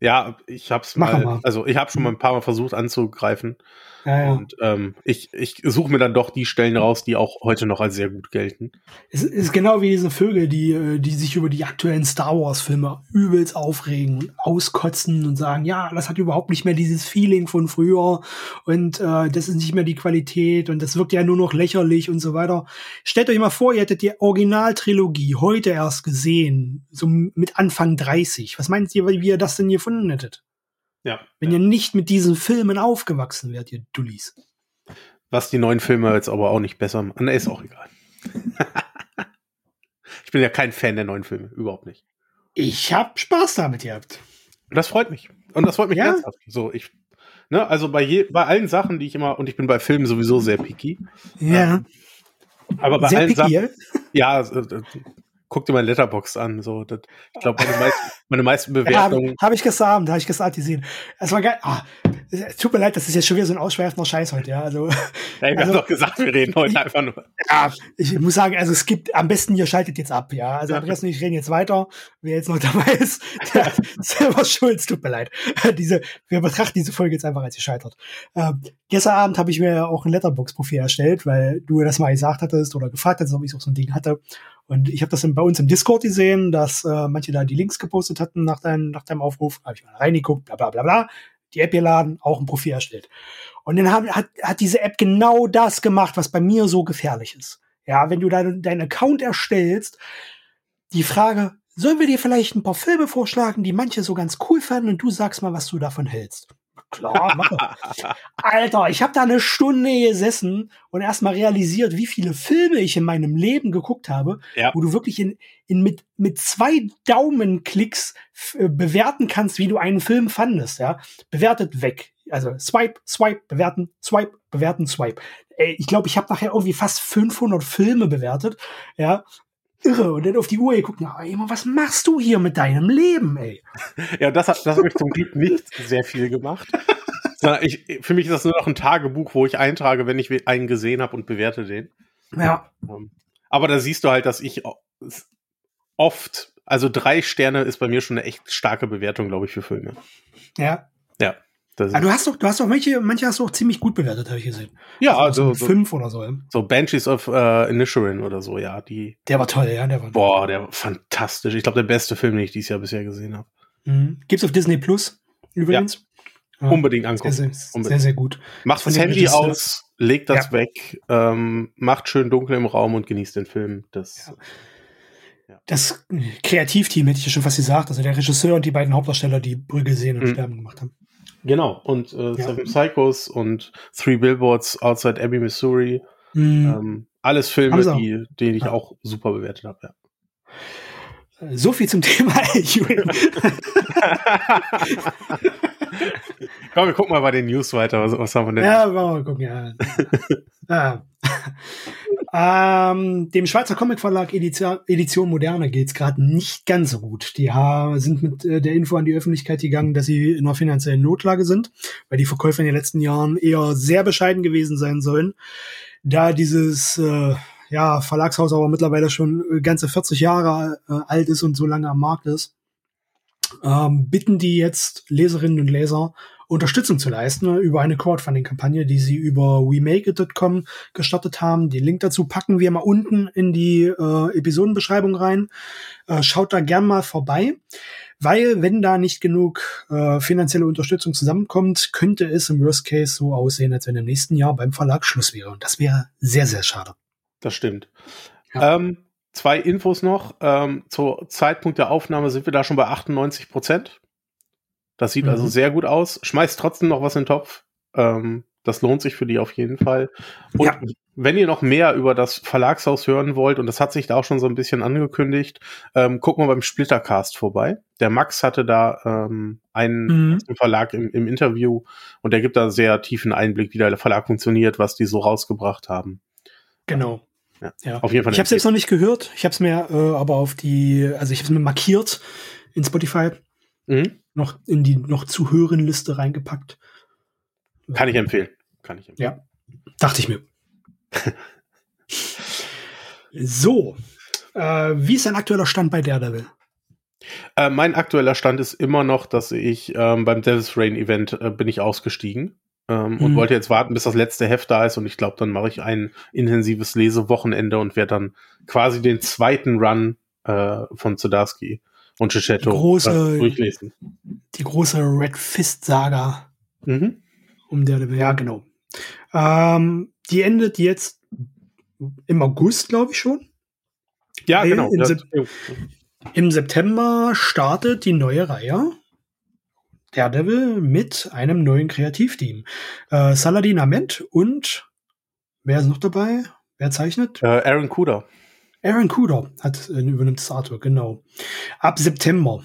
Ja, ich hab's Mach mal, mal, also ich habe schon mal ein paar Mal versucht anzugreifen. Ja, ja. Und ähm, ich, ich suche mir dann doch die Stellen raus, die auch heute noch als sehr gut gelten. Es ist genau wie diese Vögel, die, äh, die sich über die aktuellen Star Wars-Filme übelst aufregen und auskotzen und sagen, ja, das hat überhaupt nicht mehr dieses Feeling von früher und äh, das ist nicht mehr die Qualität und das wirkt ja nur noch lächerlich und so weiter. Stellt euch mal vor, ihr hättet die Originaltrilogie heute erst gesehen, so mit Anfang 30. Was meint ihr, wie ihr das denn gefunden hättet? Ja. Wenn ja. ihr nicht mit diesen Filmen aufgewachsen wärt, ihr Dullis. Was die neuen Filme jetzt aber auch nicht besser machen. ist auch egal. ich bin ja kein Fan der neuen Filme, überhaupt nicht. Ich hab Spaß damit gehabt. Das freut mich. Und das freut mich ja? ernsthaft. So, ich, ne, also bei, je, bei allen Sachen, die ich immer, und ich bin bei Filmen sowieso sehr picky. Ja. Ähm, aber bei sehr allen picky, Sachen. Ja, äh, guck dir mein Letterbox an. So, das, ich glaube, meine, meisten, meine meisten Bewertungen. Ja, habe hab ich gestern, habe ich gestern gesehen. Es war geil. Ah, tut mir leid, das ist jetzt schon wieder so ein ausschweifender Scheiß heute, ja. Also, ja, wir also, haben doch gesagt, wir reden heute einfach nur. Ja, ich muss sagen, also es gibt am besten, ihr schaltet jetzt ab, ja. Also Andreas und ich reden jetzt weiter. Wer jetzt noch dabei ist, der selber schuld, tut mir leid. Diese, wir betrachten diese Folge jetzt einfach als gescheitert. Ähm, gestern Abend habe ich mir auch ein Letterbox-Profil erstellt, weil du das mal gesagt hattest oder gefragt hattest, ob ich auch so ein Ding hatte. Und ich habe das bei uns im Discord gesehen, dass äh, manche da die Links gepostet hatten nach, dein, nach deinem Aufruf. Habe ich mal reingeguckt, bla bla bla bla. Die App geladen, auch ein Profil erstellt. Und dann hat, hat, hat diese App genau das gemacht, was bei mir so gefährlich ist. Ja, wenn du deinen dein Account erstellst, die Frage, sollen wir dir vielleicht ein paar Filme vorschlagen, die manche so ganz cool fanden und du sagst mal, was du davon hältst. Klar, mache. Alter, ich habe da eine Stunde gesessen und erstmal realisiert, wie viele Filme ich in meinem Leben geguckt habe, ja. wo du wirklich in, in mit, mit zwei Daumenklicks äh, bewerten kannst, wie du einen Film fandest. Ja? Bewertet weg. Also Swipe, Swipe, bewerten, Swipe, bewerten, Swipe. Ich glaube, ich habe nachher irgendwie fast 500 Filme bewertet. Ja, irre. Und dann auf die Uhr geguckt, na, ey, was machst du hier mit deinem Leben, ey? Ja, das, hat, das habe ich zum Glück nicht sehr viel gemacht. Ich, für mich ist das nur noch ein Tagebuch, wo ich eintrage, wenn ich einen gesehen habe und bewerte den. Ja. Ähm, aber da siehst du halt, dass ich oft, also drei Sterne ist bei mir schon eine echt starke Bewertung, glaube ich, für Filme. Ja. Ja. Das ah, du hast doch, du hast doch manche, manche hast du auch ziemlich gut bewertet, habe ich gesehen. Ja, also, also so fünf oder so. So Banshees of uh, Inisherin oder so, ja, die. Der war toll, ja, der war. Boah, der war fantastisch. Ich glaube, der beste Film, den ich dieses Jahr bisher gesehen habe. Mhm. Gibt's auf Disney Plus übrigens. Ja. Ja. Unbedingt angucken. Sehr, sehr, Unbedingt. sehr, sehr gut. Macht das Handy aus, legt das ja. weg, ähm, macht schön dunkel im Raum und genießt den Film. Das. Das Kreativteam hätte ich ja schon fast gesagt, also der Regisseur und die beiden Hauptdarsteller, die Brügge sehen und mhm. sterben gemacht haben. Genau, und äh, ja. Seven Psychos und Three Billboards Outside Abbey, Missouri. Mhm. Ähm, alles Filme, die, die ich ja. auch super bewertet habe, ja. So viel zum Thema Komm, wir gucken mal bei den News weiter. Was, was haben wir denn? Ja, wir gucken, ja. ja. Ähm, dem Schweizer Comicverlag Edition, Edition Moderne geht's gerade nicht ganz so gut. Die sind mit äh, der Info an die Öffentlichkeit gegangen, dass sie in einer finanziellen Notlage sind, weil die Verkäufe in den letzten Jahren eher sehr bescheiden gewesen sein sollen. Da dieses äh, ja, Verlagshaus aber mittlerweile schon ganze 40 Jahre äh, alt ist und so lange am Markt ist, ähm, bitten die jetzt Leserinnen und Leser Unterstützung zu leisten über eine Crowdfunding-Kampagne, die sie über wemakeit.com gestartet haben. Den Link dazu packen wir mal unten in die äh, Episodenbeschreibung rein. Äh, schaut da gern mal vorbei, weil wenn da nicht genug äh, finanzielle Unterstützung zusammenkommt, könnte es im Worst Case so aussehen, als wenn im nächsten Jahr beim Verlag Schluss wäre. Und das wäre sehr, sehr schade. Das stimmt. Ja. Ähm, zwei Infos noch. Ähm, zu Zeitpunkt der Aufnahme sind wir da schon bei 98 Prozent. Das sieht also mhm. also sehr gut aus. Schmeißt trotzdem noch was in den Topf. Ähm, das lohnt sich für die auf jeden Fall. Und ja. wenn ihr noch mehr über das Verlagshaus hören wollt, und das hat sich da auch schon so ein bisschen angekündigt, ähm, guckt mal beim Splittercast vorbei. Der Max hatte da ähm, einen mhm. Verlag im, im, Interview und der gibt da sehr tiefen Einblick, wie der Verlag funktioniert, was die so rausgebracht haben. Genau. Ja, ja. auf jeden Fall. Ich habe es jetzt noch nicht gehört. Ich habe es mir äh, aber auf die, also ich habe es mir markiert in Spotify. Mhm noch in die noch zu hören Liste reingepackt. Kann ich empfehlen. Kann ich empfehlen. Ja, dachte ich mir. so, äh, wie ist dein aktueller Stand bei Daredevil? Äh, mein aktueller Stand ist immer noch, dass ich ähm, beim Devil's Rain Event äh, bin ich ausgestiegen ähm, mhm. und wollte jetzt warten, bis das letzte Heft da ist und ich glaube, dann mache ich ein intensives Lesewochenende und werde dann quasi den zweiten Run äh, von Zdarsky und Cicetto große, durchlesen. Die große Red Fist Saga. Mhm. Um der, ja, genau. Ähm, die endet jetzt im August, glaube ich schon. Ja, genau. Im, Sep Im, September startet die neue Reihe. Daredevil mit einem neuen Kreativteam. Äh, Saladin Ament und wer ist noch dabei? Wer zeichnet? Äh, Aaron Kuder. Aaron Kuder hat, äh, übernimmt das Artwork, genau. Ab September.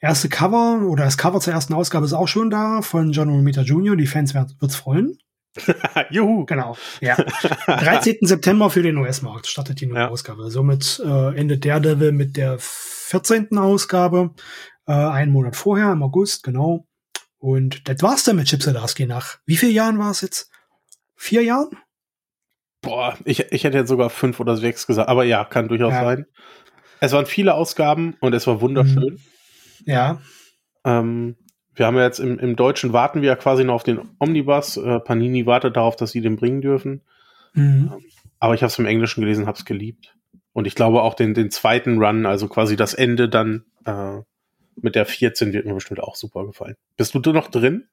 Erste Cover oder das Cover zur ersten Ausgabe ist auch schon da von John Romita Jr. Die Fans wird, wird's freuen. Juhu. Genau. Ja. 13. September für den US-Markt startet die neue ja. Ausgabe. Somit äh, endet Daredevil mit der 14. Ausgabe. Äh, einen Monat vorher, im August, genau. Und das war's dann mit Chip Zdarsky nach. Wie vielen Jahren war es jetzt? Vier Jahren? Boah, ich, ich hätte jetzt sogar fünf oder sechs gesagt, aber ja, kann durchaus ja. sein. Es waren viele Ausgaben und es war wunderschön. Mhm. Ja. Ähm, wir haben ja jetzt im, im Deutschen warten wir ja quasi noch auf den Omnibus. Äh, Panini wartet darauf, dass sie den bringen dürfen. Mhm. Ähm, aber ich habe es im Englischen gelesen, habe es geliebt. Und ich glaube auch den, den zweiten Run, also quasi das Ende dann äh, mit der 14 wird mir bestimmt auch super gefallen. Bist du noch drin?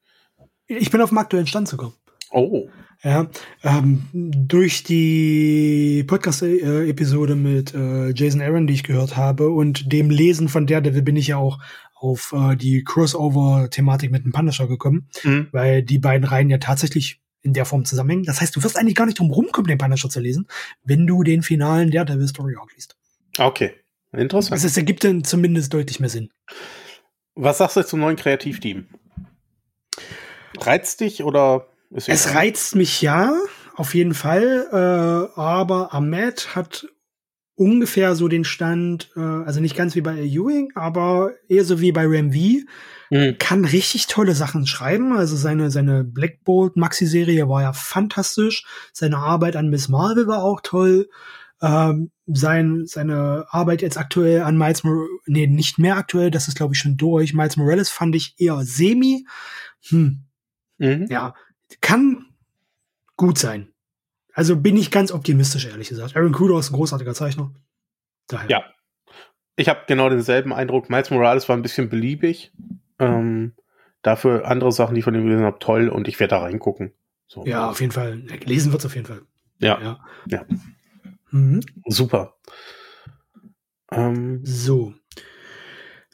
Ich bin auf dem aktuellen Stand sogar. Oh. Ja, ähm, durch die Podcast-Episode mit äh, Jason Aaron, die ich gehört habe, und dem Lesen von Daredevil bin ich ja auch auf äh, die Crossover-Thematik mit dem Punisher gekommen, mhm. weil die beiden Reihen ja tatsächlich in der Form zusammenhängen. Das heißt, du wirst eigentlich gar nicht drum rumkommen, den Punisher zu lesen, wenn du den finalen Daredevil Story auch liest. Okay, interessant. Also es ergibt dann zumindest deutlich mehr Sinn. Was sagst du zum neuen Kreativteam? Reizt dich oder es reizt mich ja, auf jeden Fall. Äh, aber Ahmed hat ungefähr so den Stand, äh, also nicht ganz wie bei Ewing, aber eher so wie bei Ram V. Mhm. Kann richtig tolle Sachen schreiben. Also seine, seine Black Bolt Maxi-Serie war ja fantastisch. Seine Arbeit an Miss Marvel war auch toll. Ähm, sein, seine Arbeit jetzt aktuell an Miles Morales, nee, nicht mehr aktuell, das ist glaube ich schon durch. Miles Morales fand ich eher semi. Hm. Mhm. Ja, kann gut sein. Also bin ich ganz optimistisch, ehrlich gesagt. Aaron Kudo ist ein großartiger Zeichner. Daher. Ja. Ich habe genau denselben Eindruck. Miles Morales war ein bisschen beliebig. Ähm, dafür andere Sachen, die ich von ihm gelesen habe, toll und ich werde da reingucken. So. Ja, auf jeden Fall. Lesen wird es auf jeden Fall. Ja. Ja. ja. Mhm. Super. Ähm, so.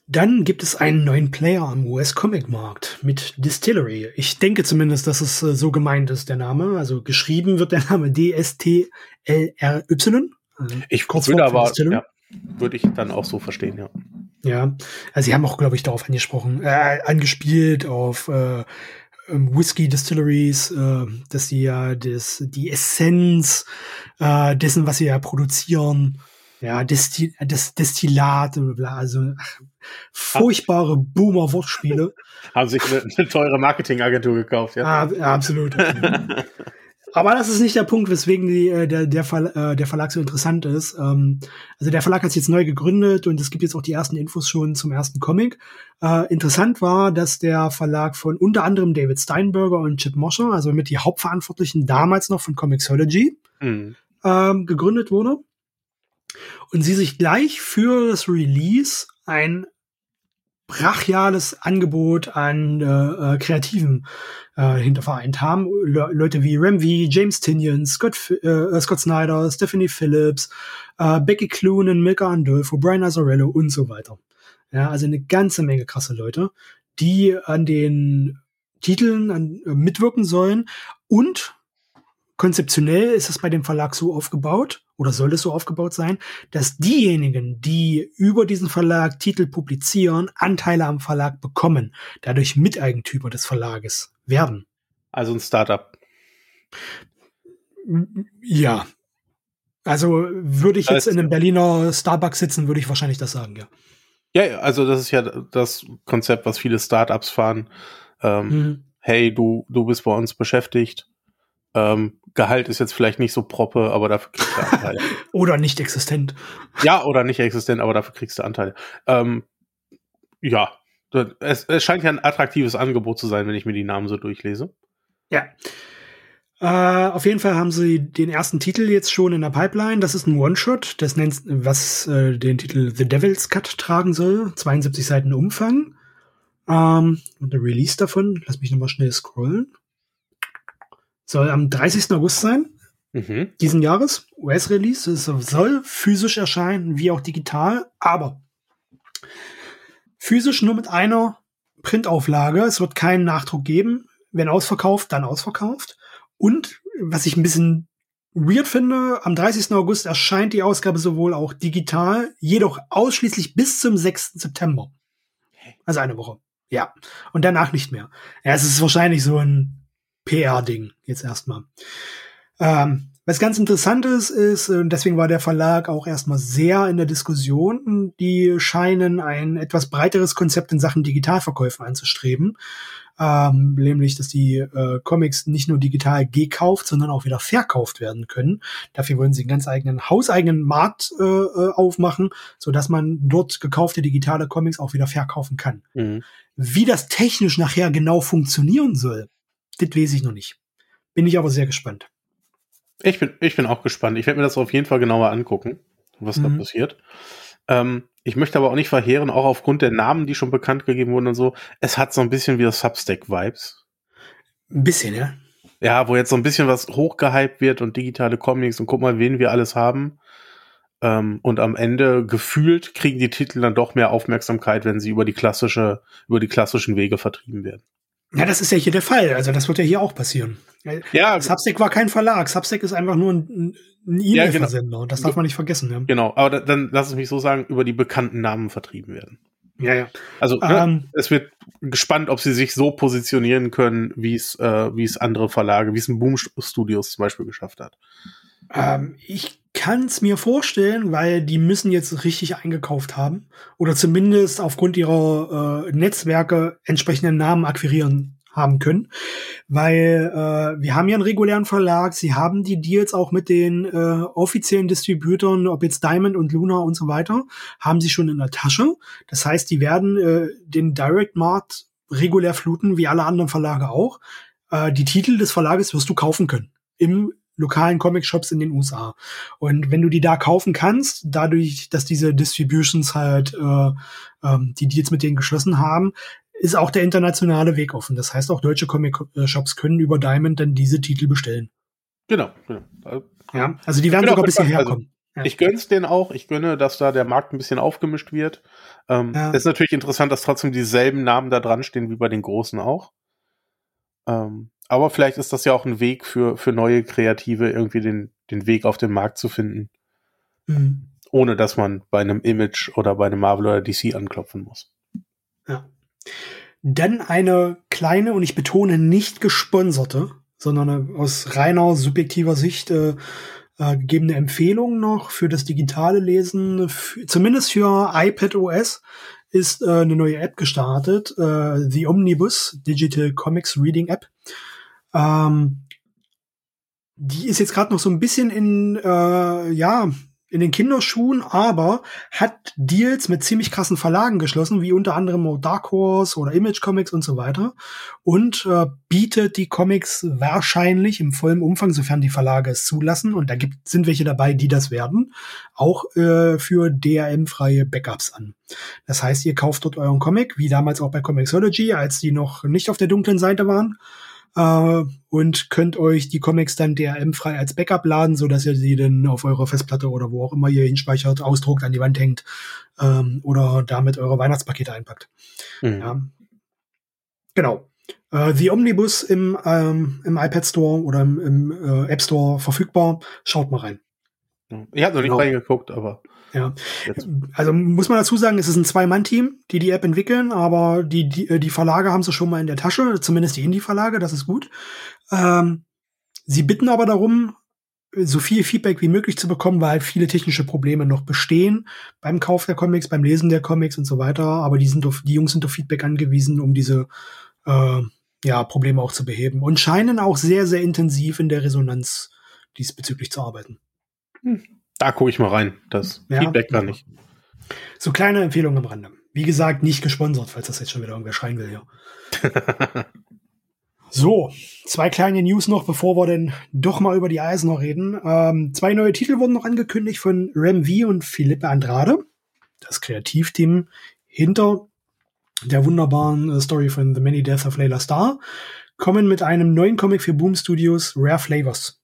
Dann gibt es einen neuen Player am US-Comic-Markt mit Distillery. Ich denke zumindest, dass es äh, so gemeint ist, der Name. Also geschrieben wird der Name D-S-T-L-R-Y. Also ich würde aber, ja, würde ich dann auch so verstehen, ja. Ja, also sie haben auch, glaube ich, darauf angesprochen, äh, angespielt auf äh, ähm, Whisky Distilleries, äh, dass sie ja das, die Essenz äh, dessen, was sie ja produzieren, ja, Destil das Destillat, also ach, furchtbare Boomer-Wortspiele. Haben sich eine, eine teure Marketingagentur gekauft, ja? Ah, absolut. aber das ist nicht der Punkt, weswegen die, äh, der, der, Verla äh, der Verlag so interessant ist. Ähm, also der Verlag hat sich jetzt neu gegründet und es gibt jetzt auch die ersten Infos schon zum ersten Comic. Äh, interessant war, dass der Verlag von unter anderem David Steinberger und Chip Mosher, also mit die Hauptverantwortlichen damals noch von Comixology, mhm. ähm, gegründet wurde. Und sie sich gleich für das Release ein brachiales Angebot an äh, äh, Kreativen äh, hintervereint haben. Le Leute wie Remvi, James Tinian, Scott, äh, Scott Snyder, Stephanie Phillips, äh, Becky Cloonan, Milka Andolfo, Brian Azzarello und so weiter. Ja, also eine ganze Menge krasse Leute, die an den Titeln an, äh, mitwirken sollen. Und konzeptionell ist es bei dem Verlag so aufgebaut, oder soll es so aufgebaut sein, dass diejenigen, die über diesen Verlag Titel publizieren, Anteile am Verlag bekommen, dadurch Miteigentümer des Verlages werden. Also ein Startup. Ja. Also würde ich jetzt in einem Berliner Starbucks sitzen, würde ich wahrscheinlich das sagen, ja. Ja, also das ist ja das Konzept, was viele Startups fahren. Ähm, mhm. Hey, du, du bist bei uns beschäftigt. Ähm, Gehalt ist jetzt vielleicht nicht so proppe, aber dafür kriegst du Anteile. oder nicht existent. Ja, oder nicht existent, aber dafür kriegst du Anteile. Ähm, ja, es, es scheint ja ein attraktives Angebot zu sein, wenn ich mir die Namen so durchlese. Ja. Uh, auf jeden Fall haben sie den ersten Titel jetzt schon in der Pipeline. Das ist ein One-Shot, das nennt, was äh, den Titel The Devil's Cut tragen soll. 72 Seiten Umfang. Um, ähm, und der Release davon, lass mich nochmal schnell scrollen. Soll am 30. August sein. Mhm. Diesen Jahres. US-Release. Es soll physisch erscheinen, wie auch digital. Aber Physisch nur mit einer Printauflage. Es wird keinen Nachdruck geben. Wenn ausverkauft, dann ausverkauft. Und was ich ein bisschen weird finde, am 30. August erscheint die Ausgabe sowohl auch digital, jedoch ausschließlich bis zum 6. September. Also eine Woche. Ja. Und danach nicht mehr. Ja, es ist wahrscheinlich so ein PR-Ding jetzt erstmal. Ähm, was ganz interessant ist, ist, und deswegen war der Verlag auch erstmal sehr in der Diskussion, die scheinen ein etwas breiteres Konzept in Sachen Digitalverkäufen anzustreben. Ähm, nämlich, dass die äh, Comics nicht nur digital gekauft, sondern auch wieder verkauft werden können. Dafür wollen sie einen ganz eigenen, hauseigenen Markt äh, äh aufmachen, so dass man dort gekaufte digitale Comics auch wieder verkaufen kann. Mhm. Wie das technisch nachher genau funktionieren soll, das weiß ich noch nicht. Bin ich aber sehr gespannt. Ich bin, ich bin auch gespannt. Ich werde mir das auf jeden Fall genauer angucken, was mhm. da passiert. Ähm, ich möchte aber auch nicht verheeren, auch aufgrund der Namen, die schon bekannt gegeben wurden und so. Es hat so ein bisschen wie Substack-Vibes. Ein bisschen, ja. Ja, wo jetzt so ein bisschen was hochgehypt wird und digitale Comics und guck mal, wen wir alles haben. Ähm, und am Ende gefühlt kriegen die Titel dann doch mehr Aufmerksamkeit, wenn sie über die klassische, über die klassischen Wege vertrieben werden. Ja, das ist ja hier der Fall. Also das wird ja hier auch passieren. Ja. Substack war kein Verlag. Substack ist einfach nur ein, ein E-Mail-Versender. Ja, genau. Das darf man nicht vergessen. Ja. Genau, aber dann lass es mich so sagen, über die bekannten Namen vertrieben werden. Ja, ja. Also ne, ähm, es wird gespannt, ob sie sich so positionieren können, wie es äh, wie es andere Verlage, wie es ein Boom Studios zum Beispiel geschafft hat. Ähm, ich kann es mir vorstellen, weil die müssen jetzt richtig eingekauft haben oder zumindest aufgrund ihrer äh, Netzwerke entsprechende Namen akquirieren haben können, weil äh, wir haben ja einen regulären Verlag, sie haben die Deals auch mit den äh, offiziellen Distributern, ob jetzt Diamond und Luna und so weiter, haben sie schon in der Tasche. Das heißt, die werden äh, den Direct Markt regulär fluten, wie alle anderen Verlage auch. Äh, die Titel des Verlages wirst du kaufen können im lokalen Comic-Shops in den USA. Und wenn du die da kaufen kannst, dadurch, dass diese Distributions halt äh, ähm, die Deals mit denen geschlossen haben, ist auch der internationale Weg offen. Das heißt, auch deutsche Comic-Shops können über Diamond dann diese Titel bestellen. Genau, genau. Ja, also die werden sogar bis hierher also, kommen. Ja. Ich gönn's denen auch. Ich gönne, dass da der Markt ein bisschen aufgemischt wird. Ähm, ja. ist natürlich interessant, dass trotzdem dieselben Namen da dran stehen wie bei den Großen auch. Ähm, aber vielleicht ist das ja auch ein Weg für, für neue Kreative, irgendwie den, den Weg auf den Markt zu finden. Mhm. Ohne dass man bei einem Image oder bei einem Marvel oder DC anklopfen muss. Ja. Dann eine kleine und ich betone nicht gesponserte, sondern aus reiner subjektiver Sicht äh, äh, gegebene Empfehlung noch für das digitale Lesen, zumindest für iPad OS ist äh, eine neue App gestartet, äh, The Omnibus Digital Comics Reading App. Ähm, die ist jetzt gerade noch so ein bisschen in, äh, ja, in den Kinderschuhen, aber hat Deals mit ziemlich krassen Verlagen geschlossen, wie unter anderem Dark Horse oder Image Comics und so weiter. Und äh, bietet die Comics wahrscheinlich im vollen Umfang, sofern die Verlage es zulassen, und da gibt, sind welche dabei, die das werden, auch äh, für DRM-freie Backups an. Das heißt, ihr kauft dort euren Comic, wie damals auch bei Comixology, als die noch nicht auf der dunklen Seite waren äh, und könnt euch die Comics dann DRM-frei als Backup laden, so dass ihr sie dann auf eurer Festplatte oder wo auch immer ihr hinspeichert, ausdruckt, an die Wand hängt ähm, oder damit eure Weihnachtspakete einpackt. Mhm. Ja. Genau. Äh, The Omnibus im, ähm, im iPad Store oder im, im äh, App Store verfügbar. Schaut mal rein. Ich habe noch nicht genau. reingeguckt, aber ja, also muss man dazu sagen, es ist ein Zwei-Mann-Team, die die App entwickeln, aber die, die, äh, die Verlage haben sie schon mal in der Tasche, zumindest die Indie-Verlage, das ist gut. Ähm, sie bitten aber darum, so viel Feedback wie möglich zu bekommen, weil viele technische Probleme noch bestehen beim Kauf der Comics, beim Lesen der Comics und so weiter. Aber die sind auf, die Jungs sind auf Feedback angewiesen, um diese äh, ja, Probleme auch zu beheben und scheinen auch sehr, sehr intensiv in der Resonanz diesbezüglich zu arbeiten. Hm. Da gucke ich mal rein. Das ja, Feedback kann ich. So kleine Empfehlungen am Rande. Wie gesagt, nicht gesponsert, falls das jetzt schon wieder irgendwer schreien will hier. so, zwei kleine News noch, bevor wir denn doch mal über die Eisner reden. Ähm, zwei neue Titel wurden noch angekündigt von Rem V und Philippe Andrade. Das Kreativteam hinter der wunderbaren äh, Story von The Many Deaths of Layla Star kommen mit einem neuen Comic für Boom Studios, Rare Flavors.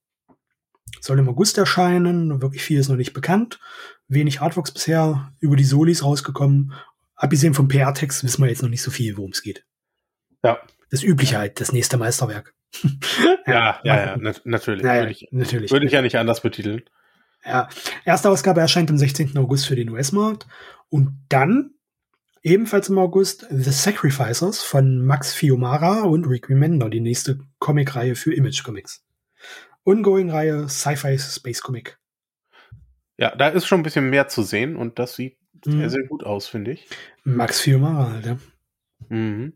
Soll im August erscheinen. Wirklich viel ist noch nicht bekannt. Wenig Artworks bisher über die Solis rausgekommen. Abgesehen vom PR-Text wissen wir jetzt noch nicht so viel, worum es geht. Ja. Das Übliche halt, das nächste Meisterwerk. ja, ja, ja, na natürlich. Naja, würde ich, natürlich. Würde ich ja nicht anders betiteln. Ja, erste Ausgabe erscheint am 16. August für den US-Markt. Und dann, ebenfalls im August, The Sacrificers von Max Fiumara und Rick Remender, die nächste Comicreihe für Image Comics. Ongoing-Reihe Sci-Fi Space Comic. Ja, da ist schon ein bisschen mehr zu sehen und das sieht mhm. sehr, sehr gut aus, finde ich. Max Fiumara, Alter. Mhm.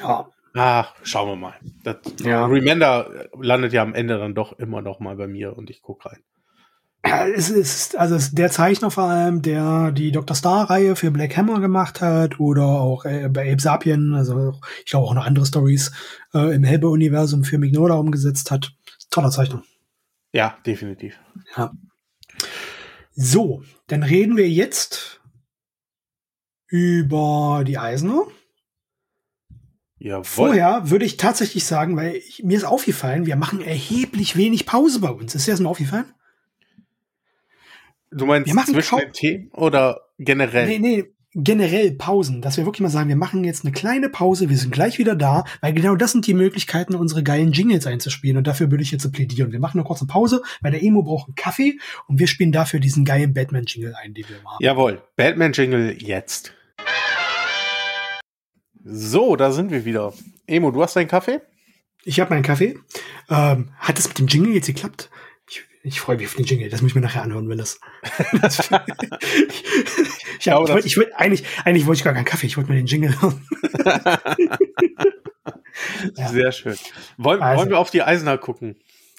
Ja. Ach, schauen wir mal. Das ja. Remender landet ja am Ende dann doch immer noch mal bei mir und ich gucke rein. Es ist also der Zeichner vor allem, der die Dr. Star-Reihe für Black Hammer gemacht hat oder auch äh, bei Ape Sapien, also ich glaube auch noch andere Stories äh, im Helbe-Universum für Mignola umgesetzt hat. Toller Zeichnung. Ja, definitiv. Ja. So, dann reden wir jetzt über die Eisner. Jawohl. Vorher würde ich tatsächlich sagen, weil ich, mir ist aufgefallen, wir machen erheblich wenig Pause bei uns. Ist dir das mal aufgefallen? Du meinst wir machen zwischen den Themen oder generell? Nee, nee, generell Pausen, dass wir wirklich mal sagen, wir machen jetzt eine kleine Pause, wir sind gleich wieder da, weil genau das sind die Möglichkeiten, unsere geilen Jingles einzuspielen und dafür würde ich jetzt plädieren. Wir machen eine kurze Pause, weil der Emo braucht einen Kaffee und wir spielen dafür diesen geilen Batman-Jingle ein, den wir machen. Jawohl, Batman-Jingle jetzt. So, da sind wir wieder. Emo, du hast deinen Kaffee? Ich habe meinen Kaffee. Ähm, hat es mit dem Jingle jetzt geklappt? Ich freue mich auf den Jingle. Das muss ich mir nachher anhören, wenn das. ich, hab, ich, wollte, ich wollte, eigentlich, eigentlich wollte ich gar keinen Kaffee. Ich wollte mir den Jingle hören. ja. Sehr schön. Wollen, also, wollen wir auf die Eisner gucken?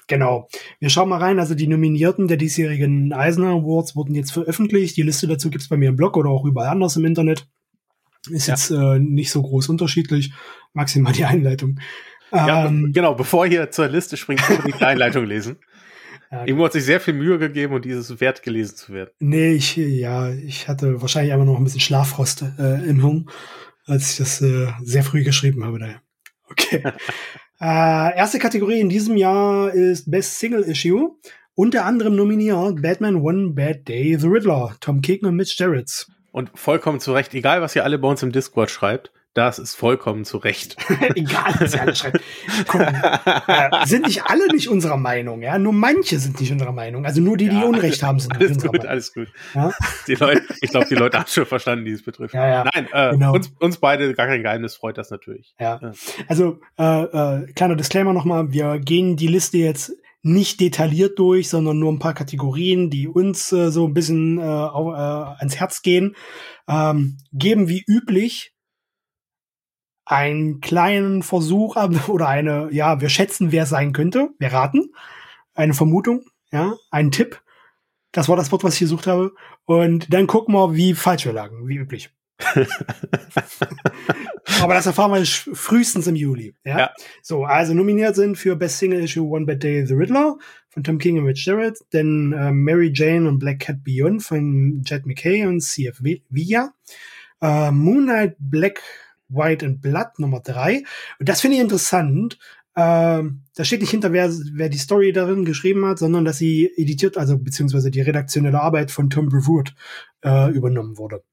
Genau. Wir schauen mal rein. Also die Nominierten der diesjährigen Eisner Awards wurden jetzt veröffentlicht. Die Liste dazu gibt's bei mir im Blog oder auch überall anders im Internet. Ist ja. jetzt äh, nicht so groß unterschiedlich. Maximal die Einleitung. Ja, ähm, genau. Bevor ihr zur Liste springt, die Einleitung lesen. Ja, Irgendwo hat sich sehr viel Mühe gegeben, um dieses wert gelesen zu werden. Nee, ich, ja, ich hatte wahrscheinlich einfach noch ein bisschen Schlafrost äh, im Hirn, als ich das äh, sehr früh geschrieben habe. Daher. Okay. äh, erste Kategorie in diesem Jahr ist Best Single Issue. Unter anderem nominiert Batman One Bad Day, The Riddler, Tom King und Mitch Jarretts. Und vollkommen zu Recht, egal was ihr alle bei uns im Discord schreibt, das ist vollkommen zu Recht. Egal, was ihr alle schreibt. Guck, äh, sind nicht alle nicht unserer Meinung, ja? Nur manche sind nicht unserer Meinung. Also nur die, die ja, Unrecht haben, sind alles gut, Meinung. alles gut. Ja? Die Leute, ich glaube, die Leute haben schon verstanden, die es betrifft. Ja, ja. Nein, äh, genau. uns, uns beide gar kein Geheimnis freut das natürlich. Ja. ja. Also äh, äh, kleiner Disclaimer nochmal: Wir gehen die Liste jetzt nicht detailliert durch, sondern nur ein paar Kategorien, die uns äh, so ein bisschen äh, auf, äh, ans Herz gehen. Ähm, geben wie üblich einen kleinen Versuch oder eine, ja, wir schätzen, wer es sein könnte. Wir raten. eine Vermutung, ja, ein Tipp. Das war das Wort, was ich gesucht habe. Und dann gucken wir, wie falsch wir lagen, wie üblich. Aber das erfahren wir frühestens im Juli. Ja? ja? So, also nominiert sind für Best Single Issue One Bad Day The Riddler von Tom King und Rich Jarrett, dann äh, Mary Jane und Black Cat Beyond von Jet McKay und CF Villa, äh, Moonlight Black, White and Blood Nummer drei. Und das finde ich interessant. Äh, da steht nicht hinter, wer, wer die Story darin geschrieben hat, sondern dass sie editiert, also beziehungsweise die redaktionelle Arbeit von Tom Brevoort äh, übernommen wurde.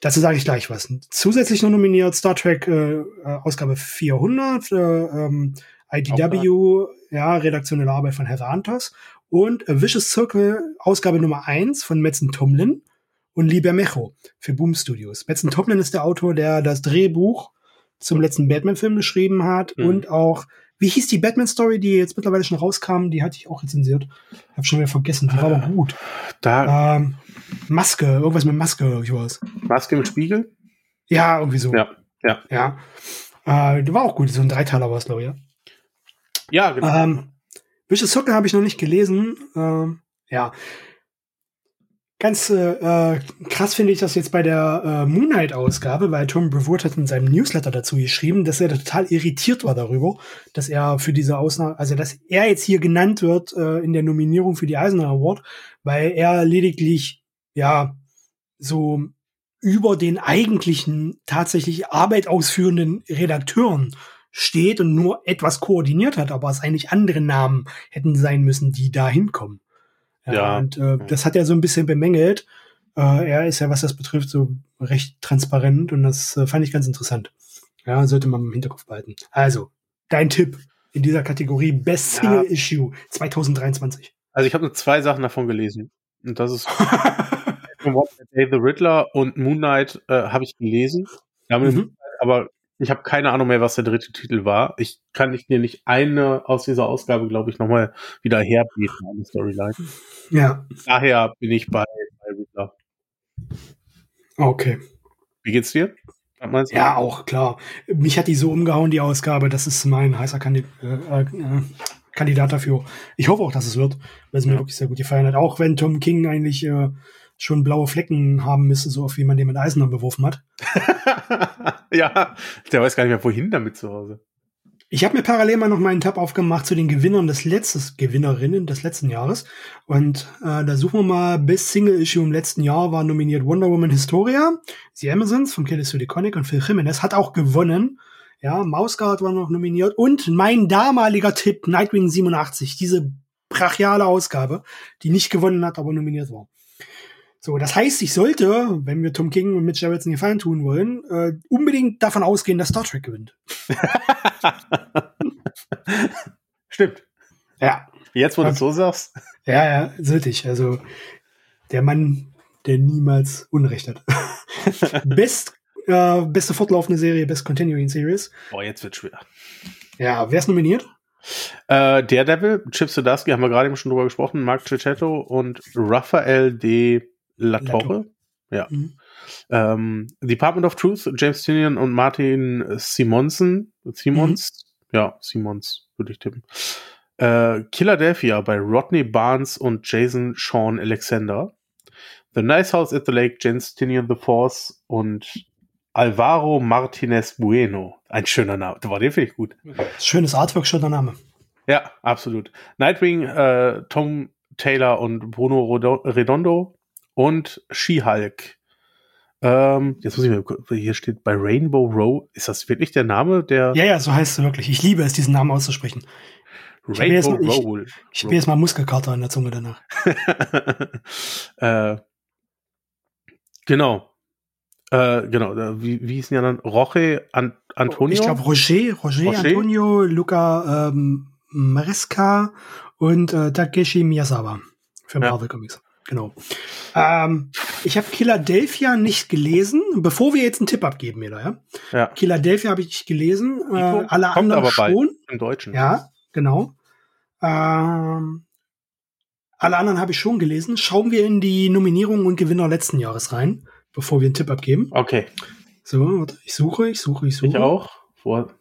Dazu sage ich gleich was. Zusätzlich noch nominiert Star Trek äh, äh Ausgabe 400, äh, ähm, IDW, ja, redaktionelle Arbeit von Heather Antos und A Vicious Circle Ausgabe Nummer 1 von Metzen Tomlin und Lee Bermejo für Boom Studios. Metzen Tomlin ist der Autor, der das Drehbuch zum letzten Batman-Film geschrieben hat mhm. und auch wie hieß die Batman-Story, die jetzt mittlerweile schon rauskam? Die hatte ich auch rezensiert. Hab schon wieder vergessen. Die war aber gut. Da. Ähm, Maske, irgendwas mit Maske, ich weiß. Maske mit Spiegel? Ja, irgendwie so. Ja, ja. Ja. Äh, die war auch gut. So ein Dreiteiler war es, glaube ich. Ja, ja genau. Ähm, Vicious Circle habe ich noch nicht gelesen. Ähm, ja. Ganz äh, krass finde ich das jetzt bei der äh, Moonlight-Ausgabe, weil Tom Brevoort hat in seinem Newsletter dazu geschrieben, dass er total irritiert war darüber, dass er für diese Ausnahme, also dass er jetzt hier genannt wird äh, in der Nominierung für die Eisner Award, weil er lediglich, ja, so über den eigentlichen tatsächlich Arbeit ausführenden Redakteuren steht und nur etwas koordiniert hat, aber es eigentlich andere Namen hätten sein müssen, die da hinkommen. Ja, ja. Und äh, das hat er so ein bisschen bemängelt. Äh, er ist ja, was das betrifft, so recht transparent und das äh, fand ich ganz interessant. Ja, sollte man im Hinterkopf behalten. Also, dein Tipp in dieser Kategorie Best Single ja. Issue 2023. Also ich habe nur zwei Sachen davon gelesen. Und das ist Day the Riddler und Moon Knight äh, habe ich gelesen. Mhm. Aber ich habe keine Ahnung mehr, was der dritte Titel war. Ich kann dir nicht eine aus dieser Ausgabe, glaube ich, nochmal wieder herbeten an die Storyline. Ja. Daher bin ich bei, bei Riddler. Okay. Wie geht's dir? Ja, auch klar. Mich hat die so umgehauen, die Ausgabe. Das ist mein heißer Kandidat, äh, äh, Kandidat dafür. Ich hoffe auch, dass es wird, weil es mir wirklich sehr gut gefallen hat. Auch wenn Tom King eigentlich äh, schon blaue Flecken haben müsste, so oft wie man den mit Eisen beworfen hat. ja, der weiß gar nicht mehr, wohin damit zu Hause. Ich habe mir parallel mal noch meinen Tab aufgemacht zu den Gewinnern des letzten, Gewinnerinnen des letzten Jahres. Und äh, da suchen wir mal, Best Single Issue im letzten Jahr war nominiert Wonder Woman Historia, The Amazons von Kelly Sue Conic und Phil Jimenez hat auch gewonnen. Ja, Mausguard war noch nominiert und mein damaliger Tipp, Nightwing 87, diese brachiale Ausgabe, die nicht gewonnen hat, aber nominiert war. So, das heißt, ich sollte, wenn wir Tom King und Mitch einen Gefallen tun wollen, äh, unbedingt davon ausgehen, dass Star Trek gewinnt. Stimmt. Ja. Jetzt, wo du es so sagst. Ja, ja, sollte ich. Also, der Mann, der niemals Unrecht hat. Best, äh, beste fortlaufende Serie, Best Continuing Series. Boah, jetzt wird schwer. Ja, wer ist nominiert? Äh, Daredevil, Chip Zdarsky, haben wir gerade eben schon drüber gesprochen, Mark Cicchetto und Raphael de La Torre. Ja. Mhm. Ähm, Department of Truth, James Tinian und Martin Simonsen. Simons? Mhm. Ja, Simons, würde ich tippen. Äh, Philadelphia bei Rodney Barnes und Jason Sean Alexander. The Nice House at the Lake, James Tinian the Force und Alvaro Martinez Bueno. Ein schöner Name. War den finde ich gut. Schönes Artwork, schöner Name. Ja, absolut. Nightwing, äh, Tom Taylor und Bruno Redondo und She-Hulk. Ähm, jetzt muss ich mal, hier steht bei Rainbow Row. Ist das wirklich der Name der? Ja, ja, so heißt es wirklich. Ich liebe es, diesen Namen auszusprechen. Rainbow ich Roll. Ich, habe jetzt mal Muskelkater in der Zunge danach. äh, genau. Äh, genau, wie, wie hießen die anderen? Roche An Antonio? Ich glaube Roger, Roger, Roger, Antonio, Luca ähm, Maresca und äh, Takeshi Miyazawa für Marvel ja. Comics. Genau. Ähm, ich habe Philadelphia nicht gelesen, bevor wir jetzt einen Tipp abgeben, Miller, ja? ja. Philadelphia habe ich gelesen, äh, alle Kommt anderen aber schon. Im Deutschen. Ja, genau. Ähm, alle anderen habe ich schon gelesen. Schauen wir in die Nominierungen und Gewinner letzten Jahres rein, bevor wir einen Tipp abgeben. Okay. So, ich suche, ich suche, ich suche. Ich auch. Vor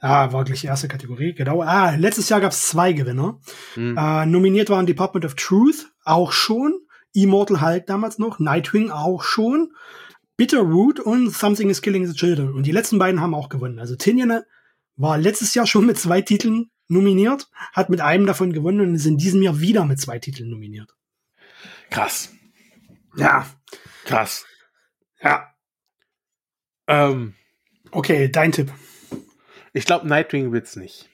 Ah, war gleich die erste Kategorie, genau. Ah, letztes Jahr gab es zwei Gewinner. Hm. Äh, nominiert waren Department of Truth, auch schon. Immortal Hulk damals noch. Nightwing auch schon. Bitterroot und Something is Killing the Children. Und die letzten beiden haben auch gewonnen. Also Tinian war letztes Jahr schon mit zwei Titeln nominiert, hat mit einem davon gewonnen und ist in diesem Jahr wieder mit zwei Titeln nominiert. Krass. Ja. Krass. Ja. Ähm, okay, dein Tipp. Ich glaube, Nightwing wird's nicht.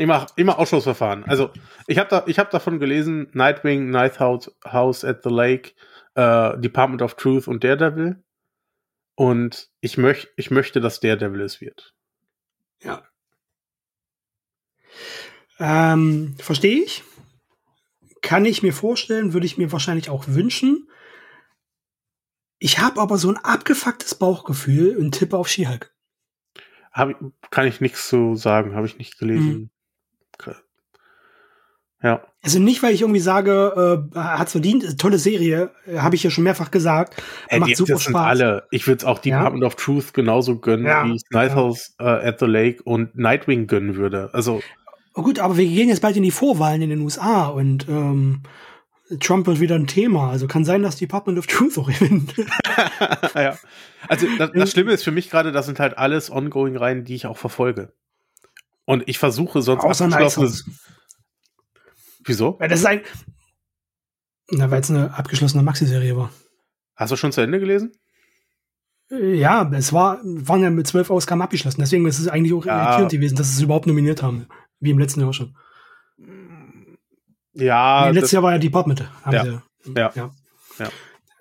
Immer, immer Ausschussverfahren. Also, ich habe da, ich hab davon gelesen, Nightwing, Night House, House at the Lake, äh, Department of Truth und Daredevil. Und ich, möch, ich möchte, dass Daredevil es wird. Ja. Ähm, Verstehe ich. Kann ich mir vorstellen, würde ich mir wahrscheinlich auch wünschen. Ich habe aber so ein abgefucktes Bauchgefühl und tippe auf She-Hulk. kann ich nichts zu sagen, habe ich nicht gelesen. Ja. Also nicht, weil ich irgendwie sage, äh, hat's verdient, tolle Serie, äh, habe ich ja schon mehrfach gesagt. Hey, macht die, super das Spaß. alle. Ich würde es auch Department ja. of Truth genauso gönnen, ja. wie ich Night House äh, at the Lake und Nightwing gönnen würde. Also. Oh gut, aber wir gehen jetzt bald in die Vorwahlen in den USA und ähm, Trump wird wieder ein Thema. Also kann sein, dass Department of Truth auch gewinnt. ja. Also das, das Schlimme ist für mich gerade, das sind halt alles Ongoing-Reihen, die ich auch verfolge. Und ich versuche sonst Außer abgeschlossene, Wieso? Weil das ist ein. Na, weil es eine abgeschlossene Maxi-Serie war. Hast du schon zu Ende gelesen? Äh, ja, es war, waren ja mit zwölf Ausgaben abgeschlossen. Deswegen ist es eigentlich auch ja. irritierend gewesen, dass sie es überhaupt nominiert haben. Wie im letzten Jahr schon. Ja. Nee, letztes Jahr war ja Department. Ja. Sie, ja. ja. ja.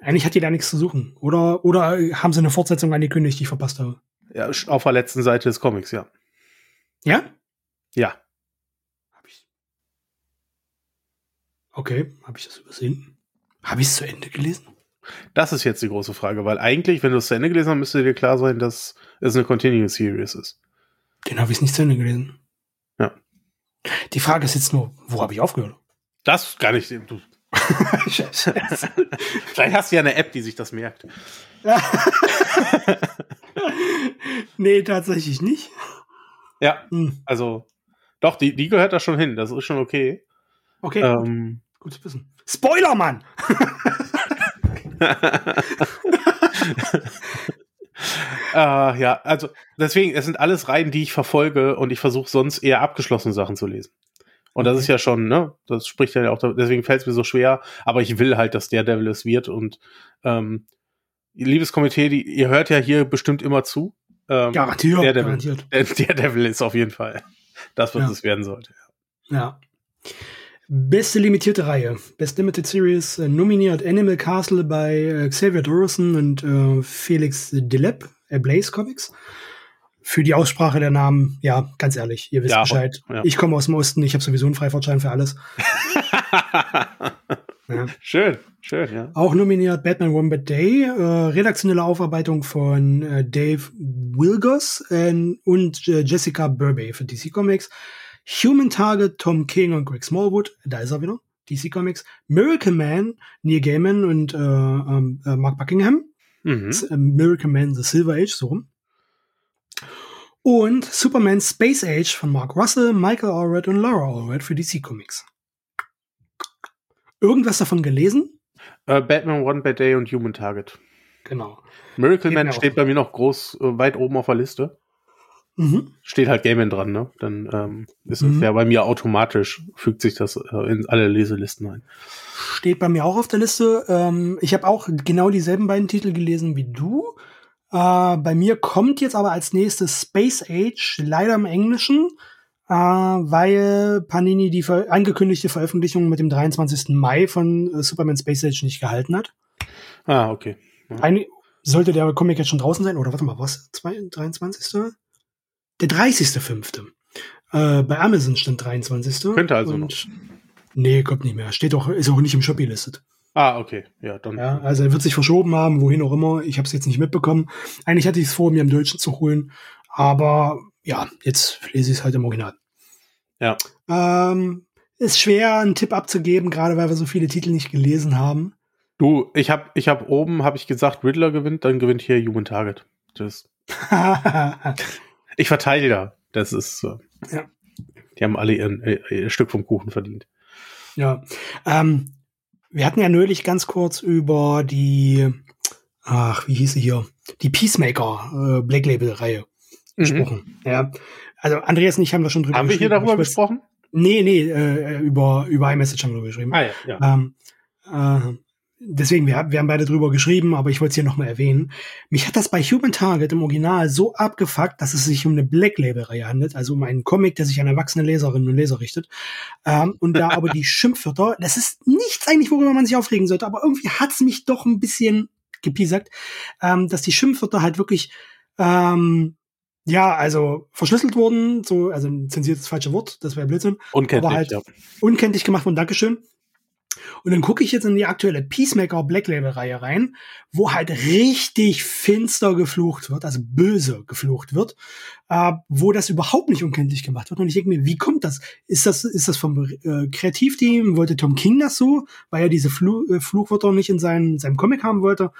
Eigentlich hat die da nichts zu suchen. Oder, oder haben sie eine Fortsetzung angekündigt, die ich verpasst habe? Ja, auf der letzten Seite des Comics, ja. Ja? Ja. Okay, habe ich das übersehen? Habe ich es zu Ende gelesen? Das ist jetzt die große Frage, weil eigentlich, wenn du es zu Ende gelesen hast, müsste dir klar sein, dass es eine Continuous Series ist. Den habe ich nicht zu Ende gelesen. Ja. Die Frage ist jetzt nur, wo habe ich aufgehört? Das gar nicht. Du. Vielleicht hast du ja eine App, die sich das merkt. nee, tatsächlich nicht. Ja, hm. also doch, die, die gehört da schon hin. Das ist schon okay. Okay. Ähm, Gut zu wissen. Spoiler, Mann! äh, ja, also deswegen, es sind alles Reihen, die ich verfolge und ich versuche sonst eher abgeschlossene Sachen zu lesen. Und das ist ja schon, ne, das spricht ja auch, deswegen fällt es mir so schwer, aber ich will halt, dass der Devil es wird und ähm, liebes Komitee, die, ihr hört ja hier bestimmt immer zu. Ähm, garantiert, der Devil, garantiert. Der, der Devil ist auf jeden Fall das, was ja. es werden sollte. Ja. Beste limitierte Reihe. Best Limited Series äh, nominiert Animal Castle bei äh, Xavier Dorison und äh, Felix Delep, äh, Blaze Comics. Für die Aussprache der Namen, ja, ganz ehrlich, ihr wisst ja, Bescheid. Ja. Ich komme aus dem Osten, ich habe sowieso einen Freifahrtschein für alles. ja. Schön, schön, ja. Auch nominiert Batman One Bad Day, redaktionelle Aufarbeitung von Dave Wilgos und Jessica Burbey für DC Comics. Human Target, Tom King und Greg Smallwood, da ist er wieder, DC Comics. Miracle Man, Neil Gaiman und äh, ähm, äh, Mark Buckingham. Mhm. Äh, Miracle Man, The Silver Age, so rum. Und Superman Space Age von Mark Russell, Michael Allred und Laura Allred für DC Comics. Irgendwas davon gelesen? Uh, Batman One Bad Day und Human Target. Genau. Miracle Man steht bei mir noch groß äh, weit oben auf der Liste. Mhm. Steht halt Gaiman dran, ne? Dann ähm, ist es mhm. ja bei mir automatisch, fügt sich das äh, in alle Leselisten ein. Steht bei mir auch auf der Liste. Ähm, ich habe auch genau dieselben beiden Titel gelesen wie du. Äh, bei mir kommt jetzt aber als nächstes Space Age, leider im Englischen, äh, weil Panini die ver angekündigte Veröffentlichung mit dem 23. Mai von äh, Superman Space Age nicht gehalten hat. Ah, okay. Ja. Ein, sollte der Comic jetzt schon draußen sein? Oder warte mal, was? 23.? Der 30.05. Äh, bei Amazon stand 23. Könnte also noch. Nee, kommt nicht mehr. Steht doch, ist auch nicht im Shop gelistet. Ah, okay. Ja, dann. Ja, also er wird sich verschoben haben, wohin auch immer. Ich habe es jetzt nicht mitbekommen. Eigentlich hatte ich es vor, mir im Deutschen zu holen. Aber ja, jetzt lese ich es halt im Original. Ja. Ähm, ist schwer, einen Tipp abzugeben, gerade weil wir so viele Titel nicht gelesen haben. Du, ich habe ich hab oben, habe ich gesagt, Riddler gewinnt, dann gewinnt hier Human Target. Tschüss. Ich verteile da. Das ist so. Ja. Die haben alle ihren, ihr, ihr Stück vom Kuchen verdient. Ja. Ähm, wir hatten ja neulich ganz kurz über die, ach, wie hieß sie hier? Die Peacemaker äh, Black Label Reihe Mhm. gesprochen. Ja. Also Andreas und ich haben da schon drüber Haben wir hier darüber gesprochen? Nee, nee, äh, über, über iMessage haben wir drüber geschrieben. Ah ja, ja. Ähm, äh, deswegen, wir, haben- wir haben beide drüber geschrieben, aber ich wollte es hier nochmal erwähnen. Mich hat das bei Human Target im Original so abgefuckt, dass es sich um eine Black Label-Reihe handelt, also um einen Comic, der sich an erwachsene Leserinnen und Leser richtet. Ähm, und da aber die Schimpfwörter, das ist nichts eigentlich, worüber man sich aufregen sollte, aber irgendwie hat's mich doch ein bisschen gepiesackt, ähm, dass die Schimpfwörter halt wirklich ähm, ja, also verschlüsselt wurden, so, also zensiert das falsche Wort, das wäre Blödsinn Unkenntlich, aber halt ja. unkenntlich gemacht wurden. Dankeschön. Und dann gucke ich jetzt in die aktuelle Peacemaker Black Label Reihe rein, wo halt richtig finster geflucht wird, also böse geflucht wird, äh, wo das überhaupt nicht unkenntlich gemacht wird. Und ich denke mir, wie kommt das? Ist das, ist das vom äh, Kreativteam? Wollte Tom King das so, weil er diese Flu äh, Fluchwörter nicht in seinem, seinem Comic haben wollte?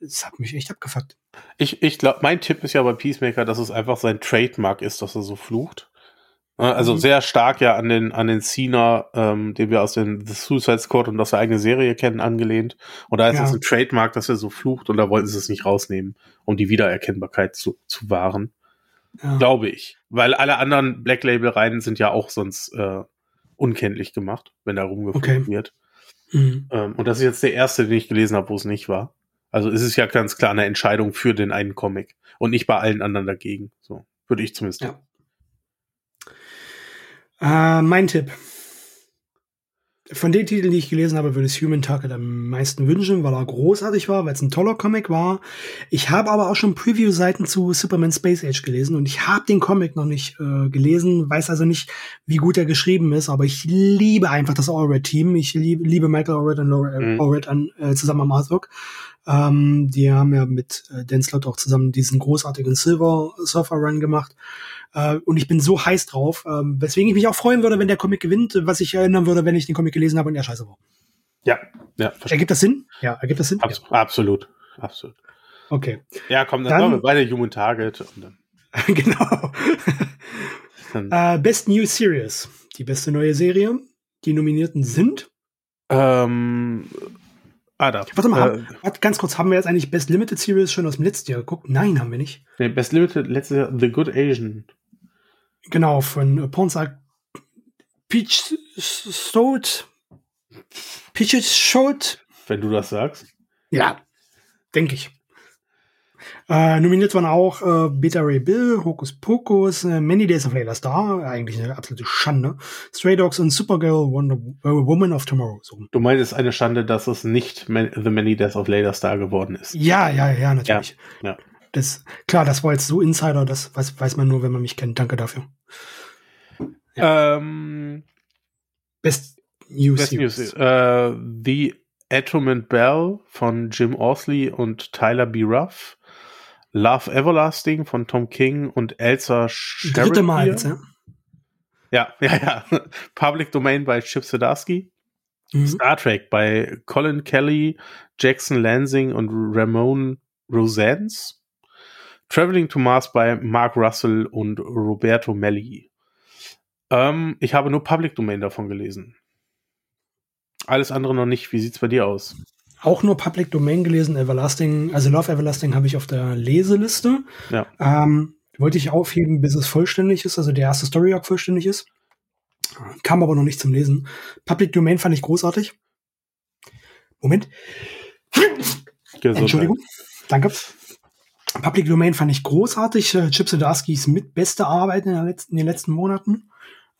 Das hat mich echt abgefuckt. Ich, ich glaube, mein Tipp ist ja bei Peacemaker, dass es einfach sein Trademark ist, dass er so flucht. Äh, Also Mhm. sehr stark ja an den, an den Cena, ähm, den wir aus den The Suicide Squad und aus der eigenen Serie kennen, angelehnt. Und da ist Ja. es ein Trademark, dass er so flucht und da wollten sie es nicht rausnehmen, um die Wiedererkennbarkeit zu, zu wahren. Ja. Glaube ich. Weil alle anderen Black Label-Reihen sind ja auch sonst äh, unkenntlich gemacht, wenn da rumgeflucht Okay. wird. Mhm. Ähm, und das ist jetzt der erste, den ich gelesen habe, wo es nicht war. Also es ist ja ganz klar eine Entscheidung für den einen Comic und nicht bei allen anderen dagegen. So würde ich zumindest. Ja. Äh, mein Tipp. Von den Titeln, die ich gelesen habe, würde ich Human Target am meisten wünschen, weil er großartig war, weil es ein toller Comic war. Ich habe aber auch schon Preview-Seiten zu Superman Space Age gelesen und ich habe den Comic noch nicht äh, gelesen, weiß also nicht, wie gut er geschrieben ist, aber ich liebe einfach das Allred-Team. Ich liebe, liebe Michael Allred und Laura Mhm. Allred an, äh, zusammen am Artwork. Ähm, die haben ja mit äh, Dan Slott auch zusammen diesen großartigen Silver Surfer Run gemacht. Äh, und ich bin so heiß drauf, ähm, weswegen ich mich auch freuen würde, wenn der Comic gewinnt, was ich erinnern würde, wenn ich den Comic gelesen habe und er scheiße war. Ja, ja, verstehe. Ergibt das Sinn? Ja, ergibt das Sinn? Abs absolut, absolut. Ja. Okay, Ja, komm, dann, Dann- machen wir beide Human Target und dann, genau. dann äh, Best New Series, die beste neue Serie. Die Nominierten sind. ähm, ah, da. Warte mal, Äh, warte, ganz kurz, haben wir jetzt eigentlich Best Limited Series schon aus dem letzten Jahr geguckt? Nein, haben wir nicht. nee, Best Limited letztes Jahr The Good Asian. Genau, von äh, Pornsack Peach Stout. Peaches Shot. Wenn du das sagst. Ja, denke ich. Äh, nominiert waren auch äh, Beta Ray Bill, Hokus Pokus, äh, Many Days of Layla Star, eigentlich eine absolute Schande. Stray Dogs und Supergirl Wonder äh, Woman of Tomorrow. So. Du meinst, es ist eine Schande, dass es nicht Man The Many Deaths of Later Star geworden ist. Ja, ja, ja, natürlich. Ja, ja. Das, klar, das war jetzt so Insider, das weiß, weiß man nur, wenn man mich kennt. Danke dafür. Ähm, Best New Best Series. News. Äh, The Atonement Bell von Jim Orsley und Tyler B. Ruff. Love Everlasting von Tom King und Elsa Sheridan. Dritte Mal jetzt, ja. Ja, ja, ja. Public Domain bei Chip Zdarsky. Mhm. Star Trek bei Colin Kelly, Jackson Lansing und Ramon Rosens. Traveling to Mars bei Mark Russell und Roberto Melli. Ähm, ich habe nur Public Domain davon gelesen. Alles andere noch nicht. Wie sieht's bei dir aus? Auch nur Public Domain gelesen, Everlasting, also Love Everlasting habe ich auf der Leseliste. Ja. Ähm, wollte ich aufheben, bis es vollständig ist, also der erste Story Arc vollständig ist. Kam aber noch nicht zum Lesen. Public Domain fand ich großartig. Moment. Gesundheit. Entschuldigung. Danke. Public Domain fand ich großartig. Äh, Chip Zdarsky's mit beste Arbeit in, letzten, in den letzten Monaten.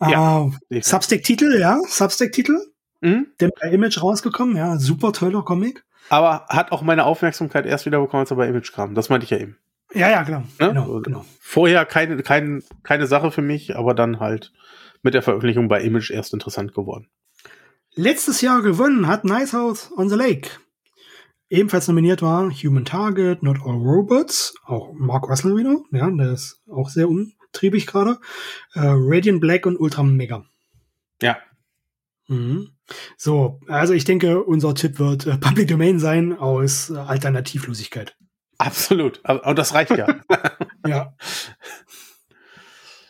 Ja. Äh, Substack-Titel, ja, Substack-Titel. Mhm. Der bei Image rausgekommen, ja, super toller Comic. Aber hat auch meine Aufmerksamkeit erst wieder bekommen, als er bei Image kam. Das meinte ich ja eben. Ja, ja, genau. Ne? Genau, genau. Vorher keine, kein, keine Sache für mich, aber dann halt mit der Veröffentlichung bei Image erst interessant geworden. Letztes Jahr gewonnen hat Nice House on the Lake. Ebenfalls nominiert war Human Target, Not All Robots, auch Mark Russell wieder, ja, der ist auch sehr umtriebig gerade. Äh, Radiant Black und Ultra Mega. Ja. Mhm. So, also ich denke, unser Tipp wird äh, Public Domain sein aus äh, Alternativlosigkeit. Absolut. Aber- Und das reicht ja. Ja.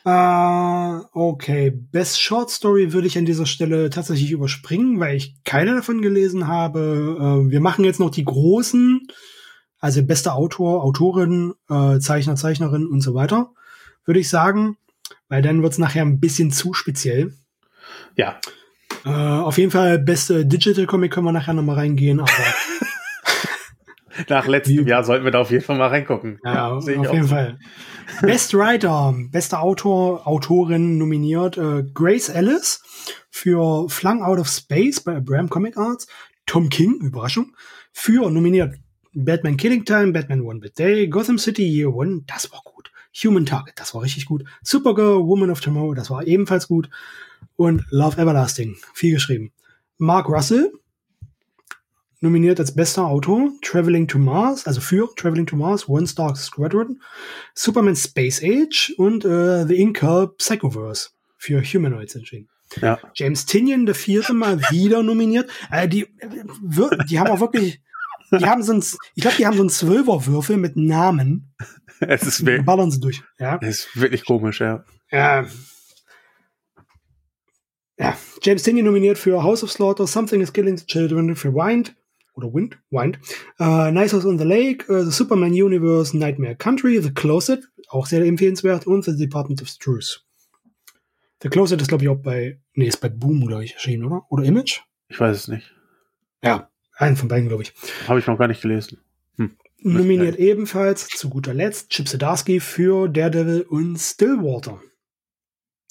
Äh, okay, Best Short Story würde ich an dieser Stelle tatsächlich überspringen, weil ich keine davon gelesen habe. Äh, wir machen jetzt noch die großen, also bester Autor, Autorin, äh, Zeichner, Zeichnerin und so weiter, würde ich sagen, weil dann wird's nachher ein bisschen zu speziell. Ja. Äh, auf jeden Fall beste Digital Comic können wir nachher nochmal reingehen, aber Nach letztem Jahr sollten wir da auf jeden Fall mal reingucken. Ja, auf jeden so. Fall. Best Writer, bester Autor, Autorin nominiert äh, Grace Ellis für Flung Out of Space bei Abraham Comic Arts. Tom King, Überraschung, für nominiert Batman Killing Time, Batman One Bad Day, Gotham City Year One, das war gut. Human Target, das war richtig gut. Supergirl, Woman of Tomorrow, das war ebenfalls gut. Und Love Everlasting, viel geschrieben. Mark Russell, nominiert als bester Autor, Traveling to Mars, also für Traveling to Mars, One Star Squadron, Superman Space Age und äh, The Inca Psychoverse für Humanoids entschieden. Ja. James Tinian, der vierte Mal wieder nominiert. Äh, die, die haben auch wirklich, die haben so ein, ich glaube, die haben so einen Zwölferwürfel mit Namen. Es ist wirklich, ballern sie durch. Ja. Es ist wirklich komisch, ja. Ja. Ja, James Tinian nominiert für House of Slaughter, Something is Killing the Children, für Wind, oder Wind, Wind. Uh, nice House on the Lake, uh, The Superman Universe, Nightmare Country, The Closet, auch sehr empfehlenswert, und The Department of Truth. The Closet ist, glaube ich, auch bei, nee, ist bei Boom, glaube ich, erschienen, oder? Oder Image? Ich weiß es nicht. Ja, einen von beiden, glaube ich. Habe ich noch gar nicht gelesen. Hm. Nominiert ebenfalls zu guter Letzt Chip Zdarsky für Daredevil und Stillwater.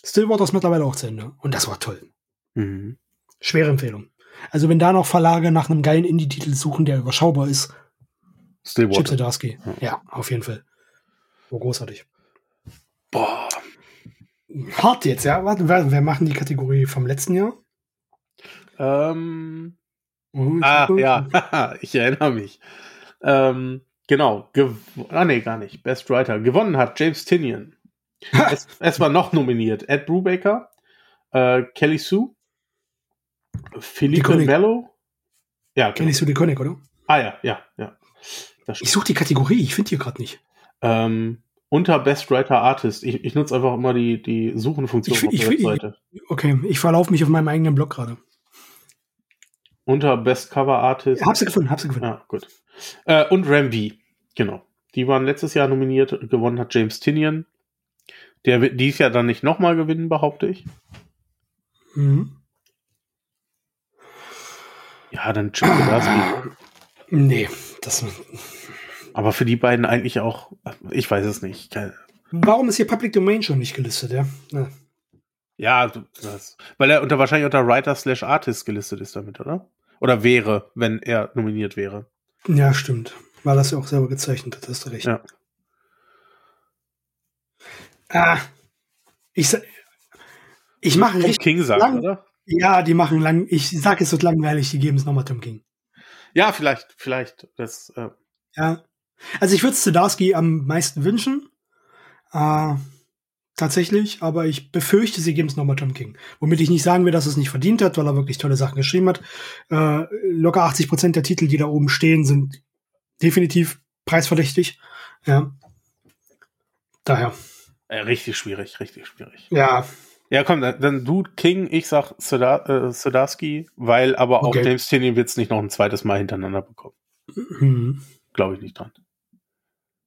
Stillwater ist mittlerweile auch zu Ende. Und das war toll. Mhm. Schwere Empfehlung. Also wenn da noch Verlage nach einem geilen Indie-Titel suchen, der überschaubar ist, Stillwater. Chip Zdarsky. Ja. ja, auf jeden Fall. So großartig. Boah. Hart jetzt, ja. Warte, wer, wer machen die Kategorie vom letzten Jahr? Ähm. Oh, ah, ja, ich erinnere mich. Ähm, genau. ah, nee, gar nicht. Best Writer. Gewonnen hat James Tinian. es, es, war noch nominiert. Ed Brubaker, äh, Kelly Sue, Philippe Mello? Ja, genau. Kennst du die Conic, oder? Ah ja, ja, ja. Ich suche die Kategorie, ich finde die gerade nicht. Ähm, unter Best Writer Artist. Ich, ich nutze einfach immer die, die Suchenfunktion ich, auf der ich, Webseite. okay, ich verlaufe mich auf meinem eigenen Blog gerade. Unter Best Cover Artist. Hab sie gefunden, hab sie gefunden. Ja, gut. Äh, und Rambi, genau. Die waren letztes Jahr nominiert. Gewonnen hat James Tinian. Der wird dies Jahr dann nicht nochmal gewinnen, behaupte ich. Mhm. Ja, dann Chip Zdarsky. Nee, das. Aber für die beiden eigentlich auch, ich weiß es nicht. Warum ist hier Public Domain schon nicht gelistet, ja? Ja, ja das, weil er unter wahrscheinlich unter Writer slash Artist gelistet ist damit, oder? Oder wäre, wenn er nominiert wäre. Ja, stimmt. Weil das ja auch selber gezeichnet hat, hast du recht. Ja. Ah, ich, ich mache richtig King sagt, lang, oder? Ja, die machen lang. Ich sage es so langweilig, die geben es nochmal Tom King. Ja, vielleicht, vielleicht. Das, äh Ja. Also ich würde es Zdarsky am meisten wünschen. Äh, tatsächlich, aber ich befürchte, sie geben es nochmal Tom King. Womit ich nicht sagen will, dass es nicht verdient hat, weil er wirklich tolle Sachen geschrieben hat. Äh, locker 80 Prozent der Titel, die da oben stehen, sind definitiv preisverdächtig. Ja. Daher. Äh, richtig schwierig, richtig schwierig. Ja, ja, komm, dann, dann du King, ich sag Sodarsky, äh, weil aber okay. auch James Tinian wird es nicht noch ein zweites Mal hintereinander bekommen. Mhm. Glaube ich nicht dran.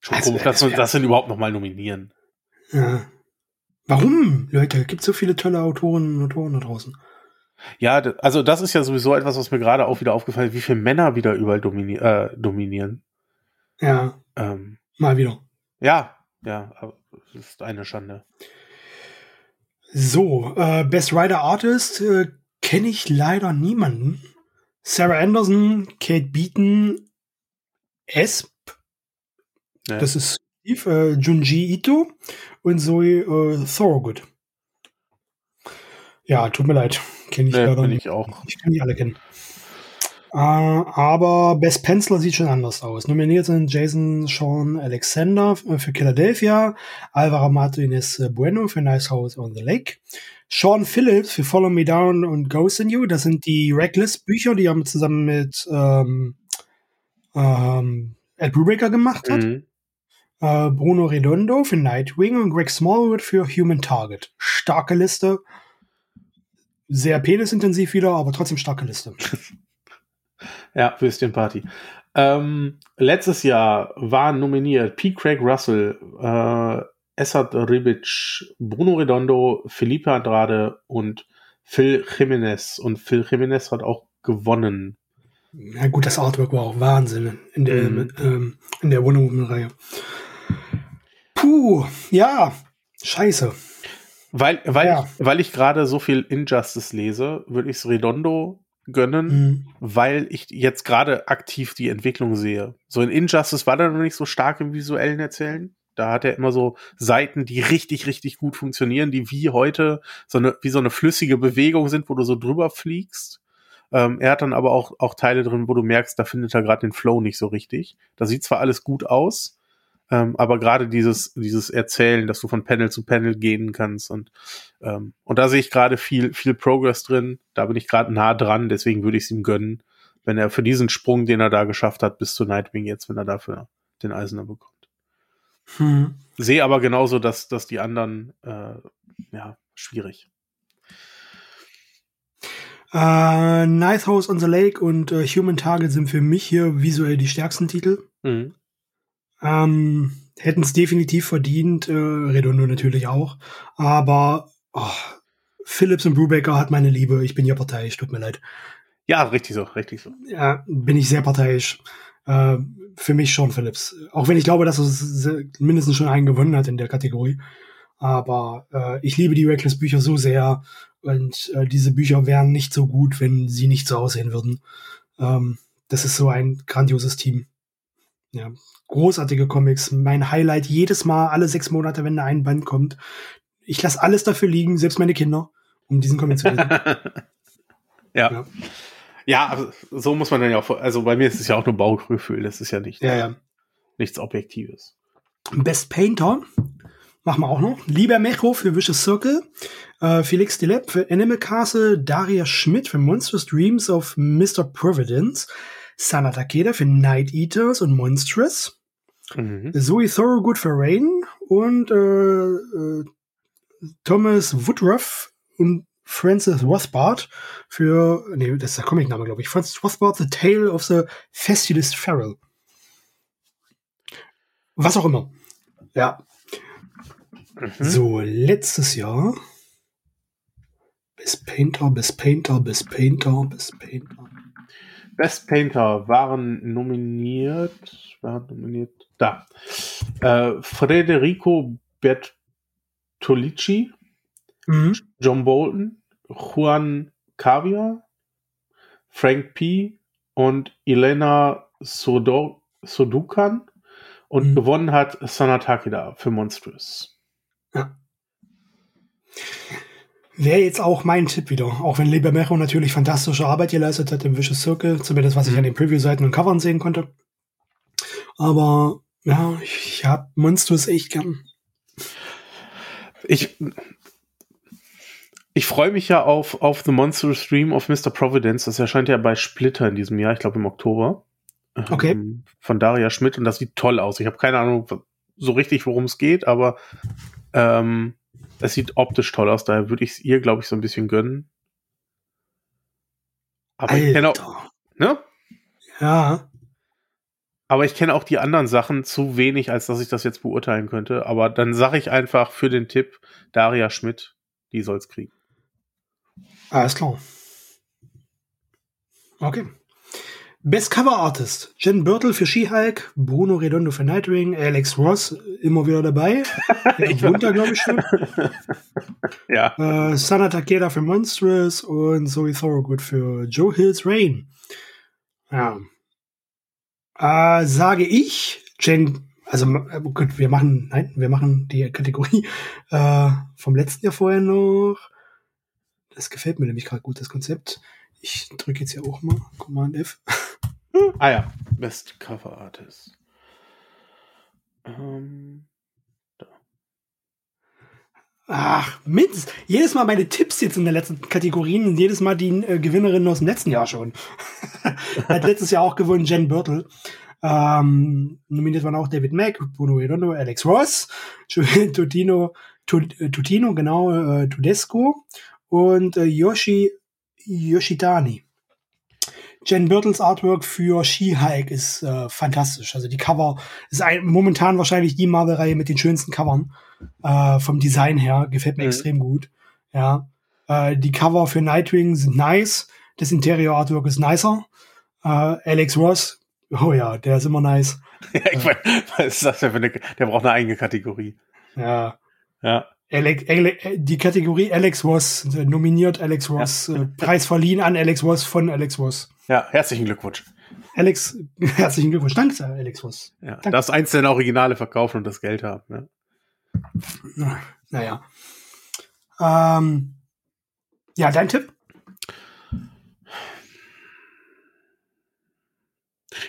Schon also, komisch, dass wir das denn überhaupt noch mal nominieren. Ja. Warum, Leute? Gibt so viele tolle Autoren und Autoren da draußen. Ja, also das ist ja sowieso etwas, was mir gerade auch wieder aufgefallen ist, wie viele Männer wieder überall domini äh, dominieren. Ja. Ähm, Mal wieder. Ja, ja, das ist eine Schande. So, äh, Best Writer Artist äh, kenne ich leider niemanden. Sarah Anderson, Kate Beaton, Esp, ja. das ist Steve, äh, Junji Ito und Zoe äh, Thorogood. Ja, tut mir leid, kenne ich nee, leider nicht. Ich auch. Ich kann die alle kennen. Äh, aber Best Penciler sieht schon anders aus. Nominiert sind Jason Sean Alexander für Philadelphia, Alvaro Martinez Bueno für Nice House on the Lake, Sean Phillips für Follow Me Down und Ghost in You. Das sind die Reckless-Bücher, die er zusammen mit ähm, ähm, Ed Brubaker gemacht hat. Mhm. Äh, Bruno Redondo für Nightwing und Greg Smallwood für Human Target. Starke Liste. Sehr penisintensiv wieder, aber trotzdem starke Liste. ja, Würstchen Party. Ähm, letztes Jahr waren nominiert P. Craig Russell, äh, Essad Ribic, Bruno Redondo, Felipe Andrade und Phil Jimenez. Und Phil Jimenez hat auch gewonnen. Ja gut, das Artwork war auch Wahnsinn in der, mhm. ähm, in der Wonder Woman-Reihe. Puh, ja, scheiße. Weil, weil, ja. ich, weil ich gerade so viel Injustice lese, würde ich es Redondo gönnen, mhm. weil ich jetzt gerade aktiv die Entwicklung sehe. So in Injustice war er noch nicht so stark im visuellen Erzählen. Da hat er immer so Seiten, die richtig, richtig gut funktionieren, die wie heute so eine, wie so eine flüssige Bewegung sind, wo du so drüber fliegst. Ähm, er hat dann aber auch, auch Teile drin, wo du merkst, da findet er gerade den Flow nicht so richtig. Da sieht zwar alles gut aus, ähm, aber gerade dieses, dieses Erzählen, dass du von Panel zu Panel gehen kannst und, ähm, und da sehe ich gerade viel, viel Progress drin. Da bin ich gerade nah dran, deswegen würde ich es ihm gönnen, wenn er für diesen Sprung, den er da geschafft hat, bis zu Nightwing jetzt, wenn er dafür den Eisener bekommt. Hm. Sehe aber genauso, dass, dass die anderen, äh, ja, schwierig. Uh, nice House on the Lake und uh, Human Target sind für mich hier visuell die stärksten Titel. Mhm. Ähm, Hätten es definitiv verdient, äh, Redondo natürlich auch. Aber oh, Phillips und Brubaker hat meine Liebe. Ich bin ja parteiisch, tut mir leid. Ja, richtig so, richtig so. Ja, bin ich sehr parteiisch. Äh, für mich schon Phillips. Auch wenn ich glaube, dass er mindestens schon einen gewonnen hat in der Kategorie. Aber äh, ich liebe die Reckless-Bücher so sehr. Und äh, diese Bücher wären nicht so gut, wenn sie nicht so aussehen würden. Ähm, das ist so ein grandioses Team. Ja, großartige Comics. Mein Highlight jedes Mal, alle sechs Monate, wenn da ein Band kommt. Ich lasse alles dafür liegen, selbst meine Kinder, um diesen Comic zu lesen. ja. ja. Ja, also so muss man dann ja auch, also bei mir ist es ja auch nur Bauchgefühl, das ist ja nicht ja, ja. nichts Objektives. Best Painter machen wir auch noch. Lieber Mecho für Vicious Circle, äh, Felix Delep für Animal Castle, Daria Schmidt für Monstrous Dreams of Mr. Providence, Sana Takeda für Night Eaters und Monstrous. Mhm. Zoe Thorogood für Rain und äh, äh, Thomas Woodruff und Francis Rothbard für, nee, das ist der Comic-Name, glaube ich. Francis Rothbard, The Tale of the Festulist Feral. Was auch immer. Ja. Mhm. So, letztes Jahr. Best Painter, Best Painter, Best Painter, Best Painter. Best Painter waren nominiert, waren nominiert, da. Äh, Federico Bertolucci, mhm. John Bolton, Juan Cavia, Frank P. und Elena Sodo Sodukan und mhm. gewonnen hat Sana Takeda für Monstrous. Ja. Wäre jetzt auch mein Tipp wieder. Auch wenn Libermero natürlich fantastische Arbeit geleistet hat im Vicious Circle, zumindest was ich mhm. an den Preview-Seiten und Covern sehen konnte. Aber ja, ich hab Monsters echt gern. Ich, ich freue mich ja auf, auf The Monster Stream of Mr. Providence. Das erscheint ja bei Splitter in diesem Jahr, ich glaube im Oktober. Okay. Ähm, von Daria Schmidt und das sieht toll aus. Ich habe keine Ahnung so richtig, worum es geht, aber ähm, es sieht optisch toll aus, daher würde ich es ihr, glaube ich, so ein bisschen gönnen. Aber Alter. ich kenne auch. Ne? Ja. Aber ich kenne auch die anderen Sachen zu wenig, als dass ich das jetzt beurteilen könnte. Aber dann sage ich einfach für den Tipp, Daria Schmidt, die soll's kriegen. Alles klar. Okay. Best Cover Artist. Jen Birtle für She-Hulk, Bruno Redondo für Nightwing, Alex Ross immer wieder dabei. Wohnt da, glaube ich, schon. ja. Äh, Sana Takeda für Monstrous und Zoe Thorogood für Joe Hills Rain. Ja. Äh, sage ich, Jen, also äh, gut, wir machen, nein, wir machen die Kategorie äh, vom letzten Jahr vorher noch. Das gefällt mir nämlich gerade gut, das Konzept. Ich drücke jetzt hier auch mal Command F. ah ja, Best Cover Artist. Ähm, da. Ach, mindestens. Jedes Mal meine Tipps jetzt in den letzten Kategorien jedes Mal die äh, Gewinnerin aus dem letzten Jahr schon. Hat letztes Jahr auch gewonnen, Jen Birtle. Ähm, nominiert waren auch David Mack, Bruno Redondo, Alex Ross, Totino, Tutino, genau, äh, Tudesco und äh, Yoshi Yoshitani. Jen Birtles Artwork für She-Hulk ist äh, fantastisch. Also die Cover ist ein, momentan wahrscheinlich die Marvel-Reihe mit den schönsten Covern äh, vom Design her. Gefällt mir mhm. extrem gut. Ja, äh, die Cover für Nightwing sind nice. Das Interior Artwork ist nicer. Äh, Alex Ross, oh ja, der ist immer nice. ja, ich mein, was ist das denn für eine, der braucht eine eigene Kategorie. Ja. Ja. Alex, Alex, die Kategorie Alex Ross äh, nominiert Alex Ross, ja. äh, Preis verliehen an Alex Ross von Alex Ross. Ja, herzlichen Glückwunsch. Alex, herzlichen Glückwunsch. Danke, Alex Ross. Ja, Danke. darfst eins deiner Originale verkaufen und das Geld haben. Ja. Naja. Ähm, ja, dein Tipp?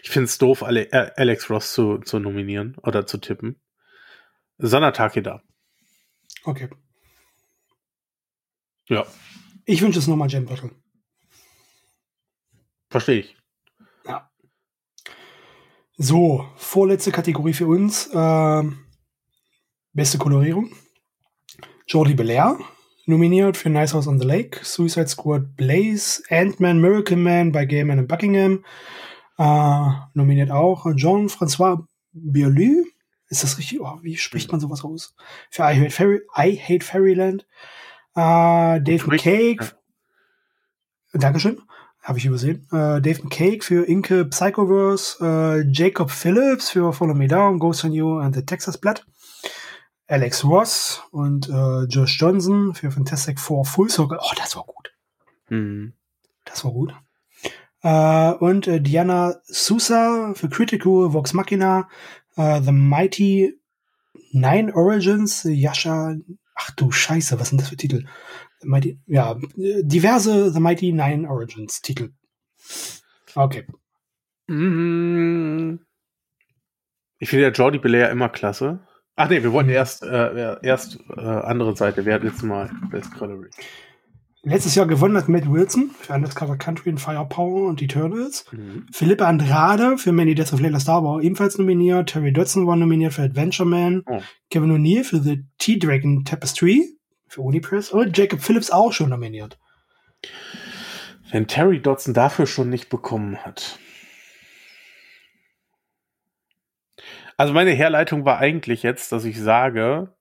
Ich finde es doof, äh, Alex Ross zu, zu nominieren oder zu tippen. Sana da. Okay. Ja. Ich wünsche es nochmal Jam Battle. Verstehe ich. Ja. So, vorletzte Kategorie für uns. Äh, beste Kolorierung. Jordi Belair, nominiert für Nice House on the Lake, Suicide Squad Blaze, Ant-Man, Miracle Man bei Game Man in Buckingham, äh, nominiert auch Jean-François Bialy, ist das richtig? Oh, wie spricht man sowas aus? Für I Hate, Fairy, I Hate Fairyland. Äh, Dave McCaig. Ja. Dankeschön. Habe ich übersehen. Äh, Dave McCaig für Inke Psychoverse. Äh, Jacob Phillips für Follow Me Down, Ghost on You and the Texas Blood. Alex Ross und äh, Josh Johnson für Fantastic Four Full Circle. Oh, das war gut. Mhm. Das war gut. Äh, und äh, Diana Sousa für Critical Vox Machina, Uh, The Mighty Nine Origins, Yasha, ach du Scheiße, was sind das für Titel? The Mighty, ja, diverse The Mighty Nine Origins Titel. Okay. Mm. Ich finde ja Jordi Belair immer klasse. Ach nee, wir wollten mhm. erst, äh, erst äh, andere Seite. Wer hat letztes Mal Best Coloring? Letztes Jahr gewonnen hat Matt Wilson für Undercover Country in Firepower und Turtles. Mhm. Philippe Andrade für Many Deaths of Layla Star war ebenfalls nominiert. Terry Dodson war nominiert für Adventure Man. Oh. Kevin O'Neill für The T-Dragon Tapestry für Unipress. Und Jacob Phillips auch schon nominiert. Wenn Terry Dodson dafür schon nicht bekommen hat. Also meine Herleitung war eigentlich jetzt, dass ich sage,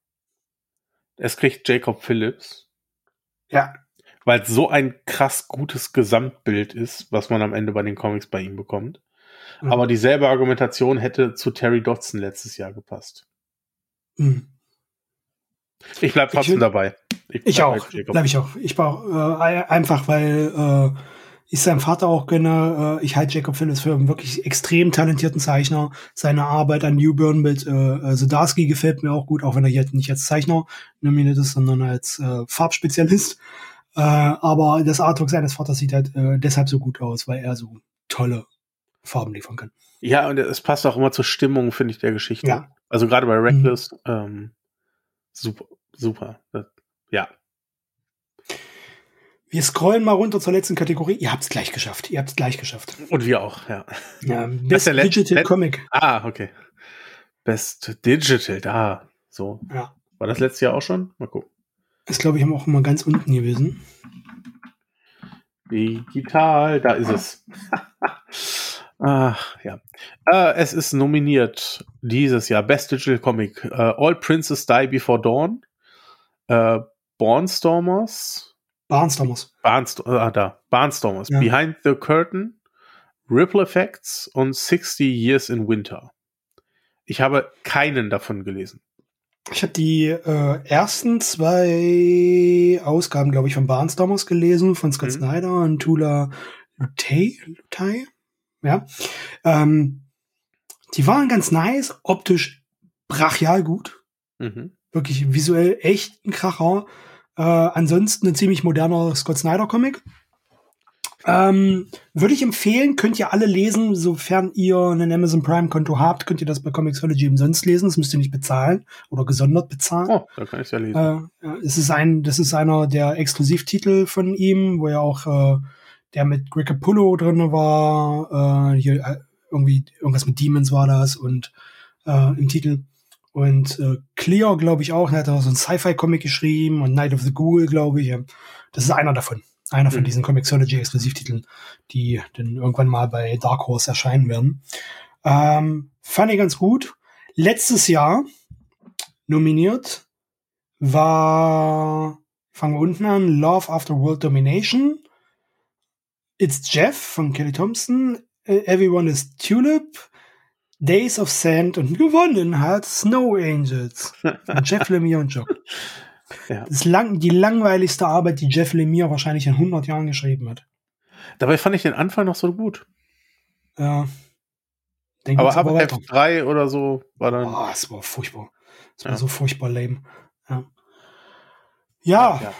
es kriegt Jacob Phillips. Ja weil es so ein krass gutes Gesamtbild ist, was man am Ende bei den Comics bei ihm bekommt. Mhm. Aber dieselbe Argumentation hätte zu Terry Dodson letztes Jahr gepasst. Mhm. Ich bleib trotzdem dabei. Ich, ich auch. Bleib ich auch. Ich brauche äh, einfach, weil äh, ich seinem Vater auch gönne. Äh, ich halte Jacob Phillips für einen wirklich extrem talentierten Zeichner. Seine Arbeit an New Burn mit äh, Zdarsky gefällt mir auch gut, auch wenn er jetzt nicht als Zeichner nominiert ist, sondern als äh, Farbspezialist. Äh, aber das Artwork seines Vaters sieht halt äh, deshalb so gut aus, weil er so tolle Farben liefern kann. Ja, und es passt auch immer zur Stimmung, finde ich, der Geschichte. Ja. Also gerade bei Reckless, mhm. ähm, super, super. Ja. Wir scrollen mal runter zur letzten Kategorie. Ihr habt es gleich geschafft. Ihr habt es gleich geschafft. Und wir auch, ja. ja Best Digital Comic. Ah, okay. Best Digital, da. So. Ja. War das letztes Jahr auch schon? Mal gucken. Ist, glaube ich, auch immer ganz unten gewesen. Digital, da ist es. Ach, ja. Äh, es ist nominiert dieses Jahr Best Digital Comic. Uh, All Princess Die Before Dawn. Uh, Barnstormers. Barnstormers. Barnst ah, da. Barnstormers. Ja. Behind the Curtain. Ripple Effects und 60 Years in Winter. Ich habe keinen davon gelesen. Ich habe die äh, ersten zwei Ausgaben, glaube ich, von Barnstormers gelesen, von Scott mhm. Snyder und Tula Lutey. Lutey? Ja. Ähm, die waren ganz nice, optisch brachial gut. Mhm. Wirklich visuell echt ein Kracher. Äh, ansonsten ein ziemlich moderner Scott Snyder Comic. Ähm, würde ich empfehlen, könnt ihr alle lesen, sofern ihr ein Amazon Prime Konto habt, könnt ihr das bei Comixology umsonst lesen. Das müsst ihr nicht bezahlen oder gesondert bezahlen. Oh, da kann ich ja lesen. Äh, es ist ein, das ist einer der Exklusivtitel von ihm, wo ja auch äh, der mit Greg Capullo drin war, äh, hier, äh, irgendwie irgendwas mit Demons war das und äh, im Titel. Und äh, Clear, glaube ich, auch. Er hat auch so ein Sci-Fi-Comic geschrieben und Night of the Ghoul, glaube ich. Das ist einer davon. Einer von mhm. diesen Comixology-Exklusivtiteln, die dann irgendwann mal bei Dark Horse erscheinen werden. Ähm, fand ich ganz gut. Letztes Jahr nominiert war, fangen wir unten an, Love After World Domination. It's Jeff von Kelly Thompson. Everyone is Tulip. Days of Sand und gewonnen hat Snow Angels. Jeff Lemire und Jock. Ja. Das ist lang, die langweiligste Arbeit, die Jeff Lemire wahrscheinlich in 100 Jahren geschrieben hat. Dabei fand ich den Anfang noch so gut. Ja. Den aber ab F3 oder so war dann. Oh, es war furchtbar. Es war ja. so furchtbar lame. Ja. Ja, ja.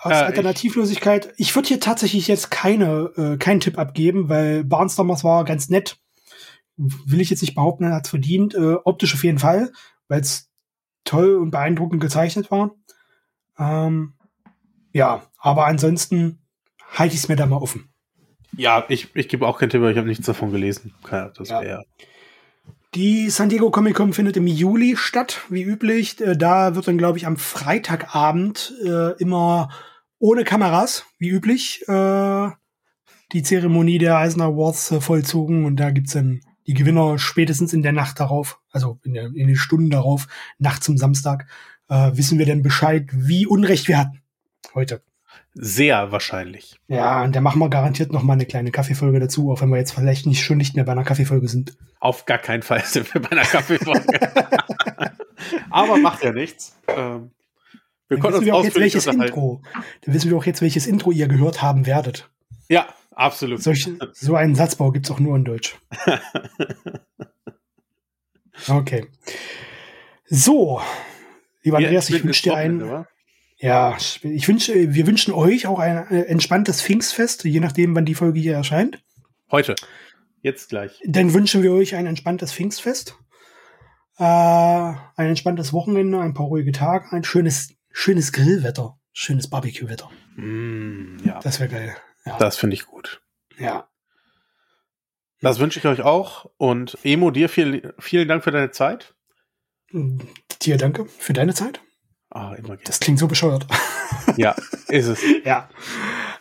aus ja, Alternativlosigkeit. Ich, ich würde hier tatsächlich jetzt keine, äh, keinen Tipp abgeben, weil Barnstormers war ganz nett. Will ich jetzt nicht behaupten, er hat es verdient. Äh, optisch auf jeden Fall, weil es toll und beeindruckend gezeichnet war. Ähm, ja, aber ansonsten halte ich es mir da mal offen. Ja, ich, ich gebe auch keinen Tipp, ich habe nichts davon gelesen. Das ja. wäre die San Diego Comic Con findet im Juli statt, wie üblich. Äh, da wird dann, glaube ich, am Freitagabend äh, immer ohne Kameras, wie üblich, äh, die Zeremonie der Eisner Awards äh, vollzogen. Und da gibt's dann die Gewinner spätestens in der Nacht darauf, also in, der, in den Stunden darauf, nachts zum Samstag, äh, wissen wir dann Bescheid, wie Unrecht wir hatten heute. Sehr wahrscheinlich. Ja, und da machen wir garantiert noch mal eine kleine Kaffeefolge dazu, auch wenn wir jetzt vielleicht nicht schon nicht mehr bei einer Kaffeefolge sind. Auf gar keinen Fall sind wir bei einer Kaffeefolge. Aber macht ja nichts. Ähm, wir Dann konnten uns auch jetzt welches Intro. Dann wissen wir auch jetzt, welches Intro ihr gehört haben werdet. Ja, absolut. Solch, so einen Satzbau gibt's auch nur in Deutsch. Okay. So, lieber Andreas, ich wünsche dir einen. Ja, ich wünsche, wir wünschen euch auch ein äh, entspanntes Pfingstfest, je nachdem, wann die Folge hier erscheint. Heute. Jetzt gleich. Dann wünschen wir euch ein entspanntes Pfingstfest, äh, ein entspanntes Wochenende, ein paar ruhige Tage, ein schönes, schönes Grillwetter, schönes Barbecue-Wetter. Mm, ja. Das wäre geil. Ja. Das finde ich gut. Ja. Das wünsche ich euch auch. Und Emo, dir viel, vielen Dank für deine Zeit. Dir danke für deine Zeit. Ah, immer gerne. Das klingt so bescheuert. Ja, ist es. ja.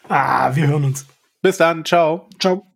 Ah, wir hören uns. Bis dann. Ciao. Ciao.